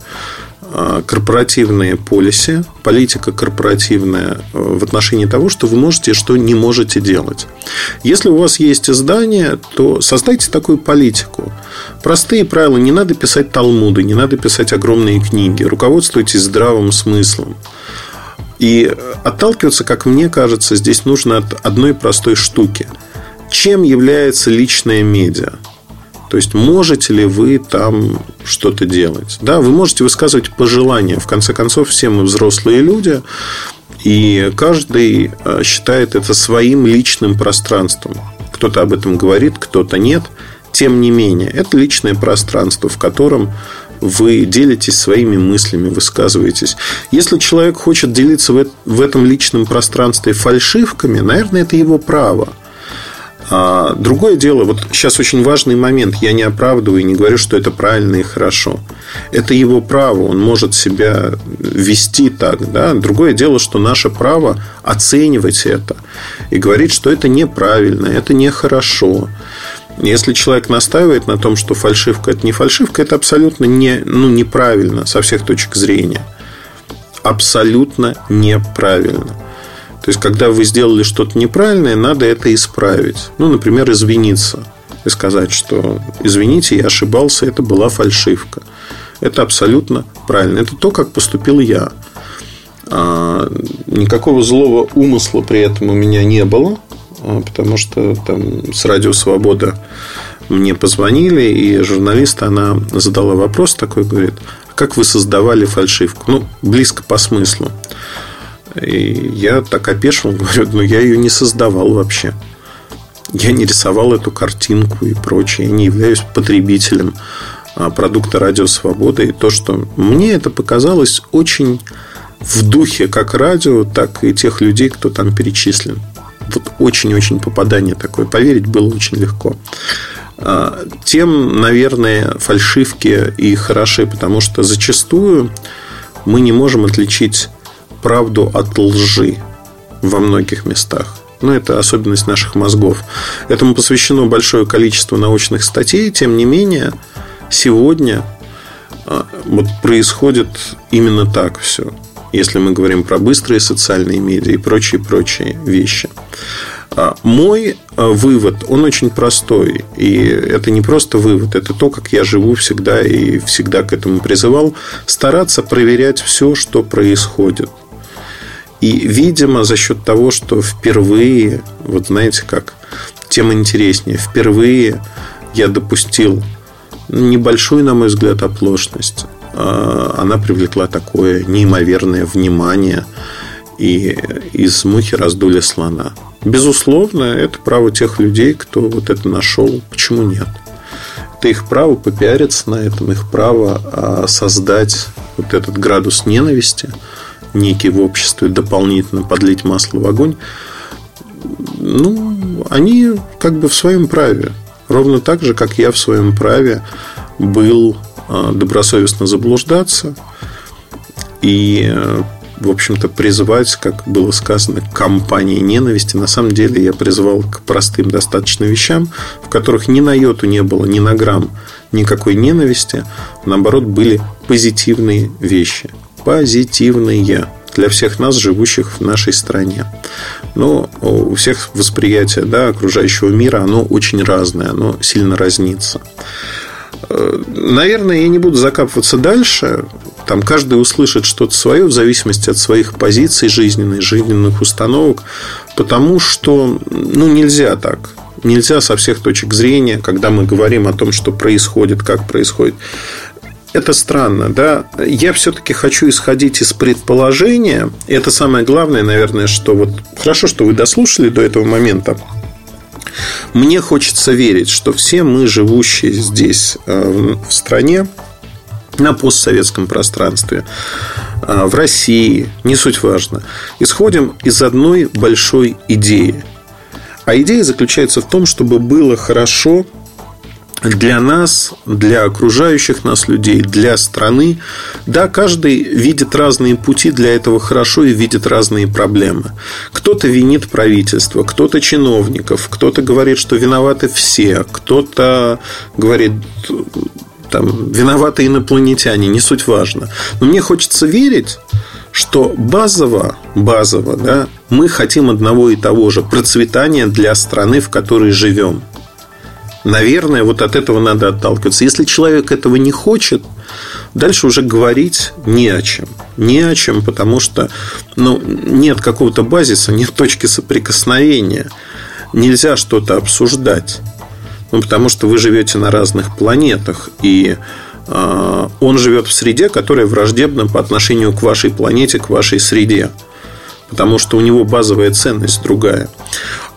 B: корпоративные полиси, политика корпоративная э, в отношении того, что вы можете что не можете делать. Если у вас есть издание, то создайте такую политику. Простые правила. Не надо писать талмуды, не надо писать огромные книги. Руководствуйтесь здравым смыслом. И отталкиваться, как мне кажется, здесь нужно от одной простой штуки. Чем является личная медиа? То есть, можете ли вы там что-то делать? Да, вы можете высказывать пожелания. В конце концов, все мы взрослые люди, и каждый э, считает это своим личным пространством. Кто-то об этом говорит, кто-то нет. Тем не менее, это личное пространство, в котором вы делитесь своими мыслями, высказываетесь. Если человек хочет делиться в этом личном пространстве фальшивками, наверное, это его право. А другое дело, вот сейчас очень важный момент, я не оправдываю и не говорю, что это правильно и хорошо. Это его право, он может себя вести так. Да? Другое дело, что наше право оценивать это и говорить, что это неправильно, это нехорошо. Если человек настаивает на том, что фальшивка это не фальшивка, это абсолютно не, ну, неправильно со всех точек зрения. Абсолютно неправильно. То есть, когда вы сделали что-то неправильное, надо это исправить. Ну, например, извиниться и сказать, что извините, я ошибался, это была фальшивка. Это абсолютно правильно. Это то, как поступил я. А, никакого злого умысла при этом у меня не было, а, потому что там с Радио Свобода мне позвонили, и журналист, она задала вопрос такой, говорит, «А как вы создавали фальшивку? Ну, близко по смыслу. И я так опешил, говорю, ну я ее не создавал вообще. Я не рисовал эту картинку и прочее. Я не являюсь потребителем а, продукта Радио Свобода. И то, что мне это показалось очень в духе как радио, так и тех людей, кто там перечислен. Вот очень-очень попадание такое. Поверить было очень легко. А, тем, наверное, фальшивки и хороши, потому что зачастую мы не можем отличить правду от лжи во многих местах. Но ну, это особенность наших мозгов. Этому посвящено большое количество научных статей. Тем не менее, сегодня а, вот происходит именно так все. Если мы говорим про быстрые социальные медиа и прочие-прочие вещи. А, мой а, вывод, он очень простой. И это не просто вывод, это то, как я живу всегда и всегда к этому призывал. Стараться проверять все, что происходит. И, видимо, за счет того, что впервые, вот знаете как, тем интереснее, впервые я допустил небольшую, на мой взгляд, оплошность. А, она привлекла такое неимоверное внимание, и из мухи раздули слона. Безусловно, это право тех людей, кто вот это нашел. Почему нет? Это их право попиариться на этом, их право а, создать вот этот градус ненависти – некий в обществе дополнительно подлить масло в огонь, ну, они как бы в своем праве. Ровно так же, как я в своем праве был а, добросовестно заблуждаться и, в общем-то, призывать, как было сказано, к кампании ненависти. На самом деле я призывал к простым достаточно вещам, в которых ни на йоту не было, ни на грамм никакой ненависти. Наоборот, были позитивные вещи. Позитивные для всех нас, живущих в нашей стране. Но у всех восприятие да, окружающего мира, оно очень разное, оно сильно разнится. Э, наверное, я не буду закапываться дальше. Там каждый услышит что-то свое в зависимости от своих позиций жизненных, жизненных установок, потому что ну, нельзя так. Нельзя со всех точек зрения, когда мы говорим о том, что происходит, как происходит. Это странно, да? Я все-таки хочу исходить из предположения. И это самое главное, наверное, что вот хорошо, что вы дослушали до этого момента. Мне хочется верить, что все мы, живущие здесь, э, в стране, на постсоветском пространстве, э, в России, не суть важно, исходим из одной большой идеи. А идея заключается в том, чтобы было хорошо для нас, для окружающих нас людей, для страны. Да, каждый видит разные пути для этого хорошо и видит разные проблемы. Кто-то винит правительство, кто-то чиновников, кто-то говорит, что виноваты все, кто-то говорит, там, виноваты инопланетяне, не суть важно. Но мне хочется верить, что базово, базово, да, мы хотим одного и того же процветания для страны, в которой живем – Наверное, вот от этого надо отталкиваться. Если человек этого не хочет, дальше уже говорить не о чем. Не о чем, потому что ну, нет какого-то базиса, нет точки соприкосновения. Нельзя что-то обсуждать. Ну, потому что вы живете на разных планетах, и э, он живет в среде, которая враждебна по отношению к вашей планете, к вашей среде. Потому что у него базовая ценность другая.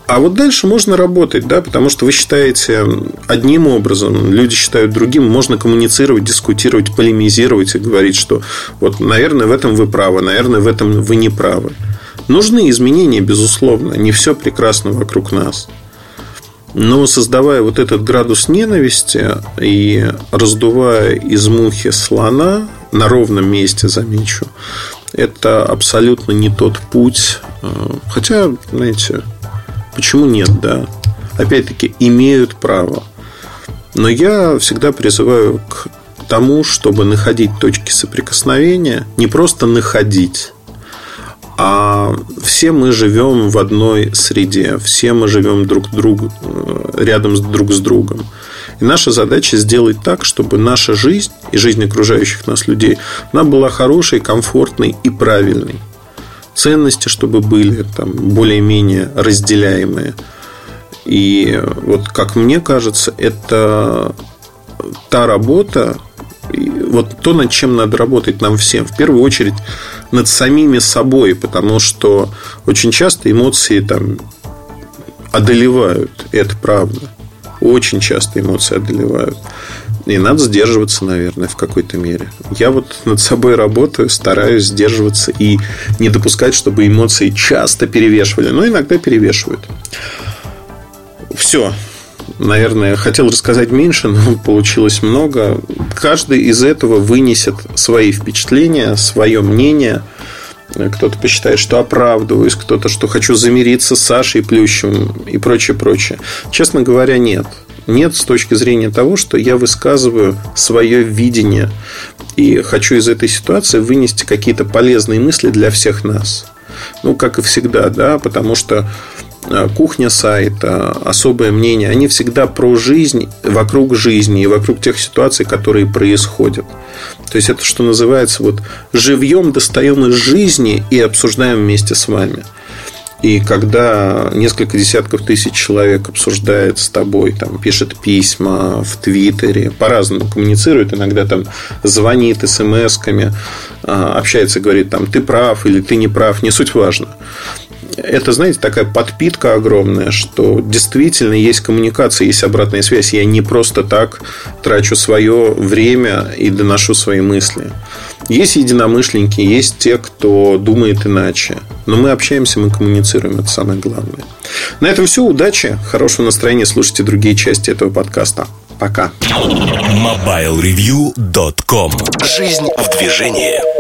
B: А вот дальше можно работать, да, потому что вы считаете одним образом, люди считают другим, можно коммуницировать, дискутировать, полемизировать и говорить, что вот, наверное, в этом вы правы, наверное, в этом вы не правы. Нужны изменения, безусловно, не все прекрасно вокруг нас. Но создавая вот этот градус ненависти и раздувая из мухи слона на ровном месте, замечу, это абсолютно не тот путь. Хотя, знаете, Почему нет, да? Опять-таки, имеют право. Но я всегда призываю к тому, чтобы находить точки соприкосновения, не просто находить, а все мы живем в одной среде, все мы живем друг другу, э, рядом с друг с другом. И наша задача сделать так, чтобы наша жизнь и жизнь окружающих нас людей, она была хорошей, комфортной и правильной ценности, чтобы были там более-менее разделяемые. И вот как мне кажется, это та работа, вот то, над чем надо работать нам всем. В первую очередь над самими собой, потому что очень часто эмоции там одолевают, это правда. Очень часто эмоции одолевают. И надо сдерживаться, наверное, в какой-то мере. Я вот над собой работаю, стараюсь сдерживаться и не допускать, чтобы эмоции часто перевешивали, но иногда перевешивают. Все. Наверное, хотел рассказать меньше, но получилось много. Каждый из этого вынесет свои впечатления, свое мнение – кто-то посчитает, что оправдываюсь, кто-то, что хочу замириться с Сашей Плющевым и прочее, прочее. Честно говоря, нет нет с точки зрения того, что я высказываю свое видение и хочу из этой ситуации вынести какие-то полезные мысли для всех нас. Ну, как и всегда, да, потому что а, кухня сайта, особое мнение, они всегда про жизнь, вокруг жизни и вокруг тех ситуаций, которые происходят. То есть это, что называется, вот живьем достаем из жизни и обсуждаем вместе с вами. И когда несколько десятков тысяч человек обсуждает с тобой, там, пишет письма в Твиттере, по-разному коммуницирует, иногда там звонит смс-ками, а, общается, говорит, там, ты прав или ты не прав, не суть важно. Это, знаете, такая подпитка огромная, что действительно есть коммуникация, есть обратная связь. Я не просто так трачу свое время и доношу свои мысли. Есть единомышленники, есть те, кто думает иначе. Но мы общаемся, мы коммуницируем, это самое главное. На этом все. Удачи, хорошего настроения. Слушайте другие части этого подкаста. Пока.
A: MobileReview.com Жизнь в движении.